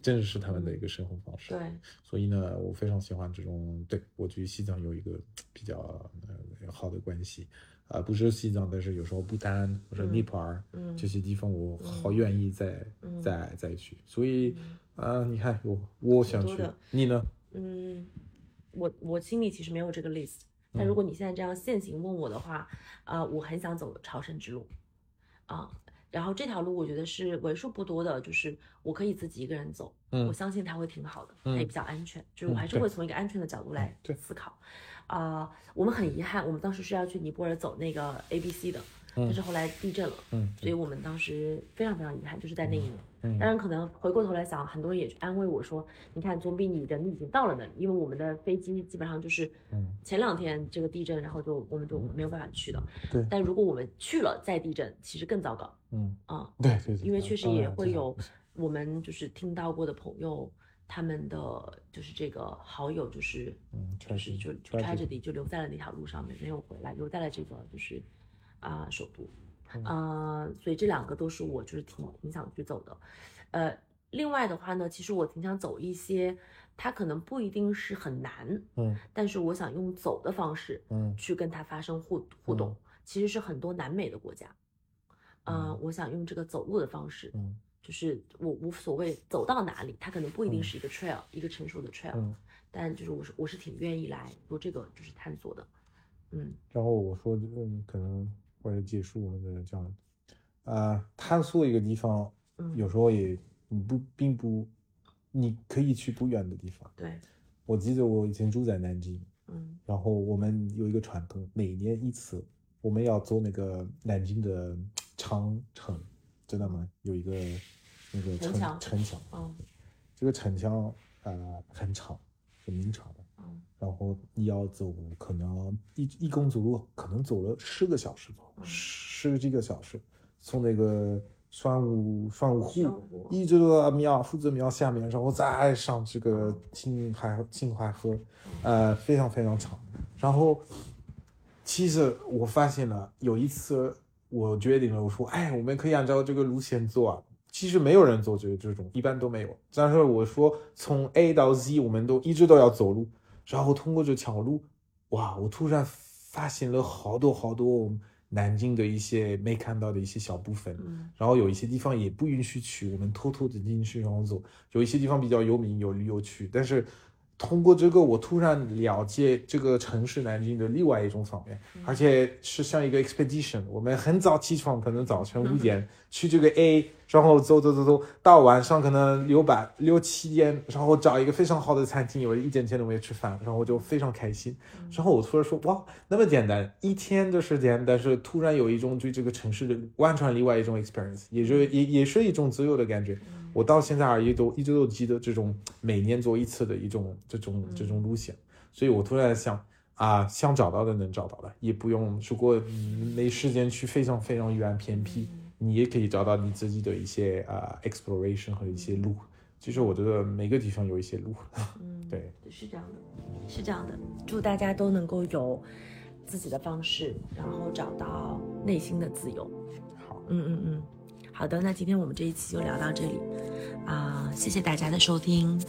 真的是他们的一个生活方式。对，所以呢，我非常喜欢这种。对我去西藏有一个比较呃好的关系，啊、不是西藏，但是有时候不丹或者嗯尼泊尔、嗯这些地方，我好嗯愿意再、嗯再再去。所以啊、你看我我想去，你呢？嗯，我我心里其实没有这个 list，但嗯如果你现在这样现行问我的话，啊、我很想走朝圣之路，啊、然后这条路我觉得是为数不多的，就是我可以自己一个人走，嗯。我相信它会挺好的，嗯它也比较安全，就是我还是会从一个安全的角度来对。思考。啊、我们很遗憾，我们当时是要去尼泊尔走那个 A B C 的，但是后来地震了，嗯。所以我们当时非常非常遗憾，就是在那一年。嗯。当然，可能回过头来想，很多人也安慰我说：“你看，总比你人已经到了那里，因为我们的飞机基本上就是嗯。前两天这个地震，然后就我们就没有办法去的。对。但如果我们去了再地震，其实更糟糕嗯，啊、对对对，因为确实也会有。我们就是听到过的朋友，他们的就是这个好友就是嗯就是就就 tragedy tragedy 就留在了那条路上面，没有回来，留在了这个就是啊、首都，嗯。呃，所以这两个都是我就是挺挺想去走的，呃，另外的话呢，其实我挺想走一些，它可能不一定是很难，嗯但是我想用走的方式嗯。去跟它发生互互动，其实是很多南美的国家，呃，嗯我想用这个走路的方式，嗯。就是我无所谓走到哪里，它可能不一定嗯是一个。trail，、一个成熟的 trail，、嗯。但就是我是我是挺愿意来做这个就是探索的，嗯然后我说，嗯，可能为了结束我们的这样，啊，探索一个地方，嗯，有时候也不并不，你可以去不远的地方。对，我记得我以前住在南京，嗯然后我们有一个传统，每年一次，我们要走那个南京的长城，知道吗？有一个那个城城墙，嗯这个城墙呃很长，很明朝的。嗯然后你要走，可能一一共走路可能走了十个小时左右，嗯十几个小时，从那个双武双武双湖一直到庙夫子庙下面，然后再上这个嗯青海青海河，呃，非常非常长。然后其实我发现了，有一次我决定了，我说，哎，我们可以按照这个路线做啊。其实没有人做这个这种，一般都没有。但是我说从 A 到 Z，我们都一直都要走路，然后通过这条路，哇，我突然发现了好多好多南京的一些没看到的一些小部分，嗯然后有一些地方也不允许去，我们偷偷的进去然后走。有一些地方比较有名，有旅游区，但是。通过这个，我突然了解这个城市南京的另外一种方面，而且是像一个 expedition。我们很早起床，可能早晨五点去这个 A，然后走走走走到晚上可能六百六七点，然后找一个非常好的餐厅，我一整天都没吃饭，然后我就非常开心。然后我突然说，哇，那么简单，一天的时间，但是突然有一种对这个城市的完全另外一种 experience，也就也也是一种自由的感觉。我到现在而言都一直都记得这种每年做一次的一种这种这种路线，所以我突然想啊，想找到的能找到的，也不用如果没时间去非常非常远偏僻，你也可以找到你自己的一些啊 exploration 和一些路。其实我觉得每个地方有一些路，嗯，对，是这样的，是这样的。祝大家都能够有自己的方式，然后找到内心的自由。好，嗯嗯嗯。好的，那今天我们这一期就聊到这里，啊，谢谢大家的收听，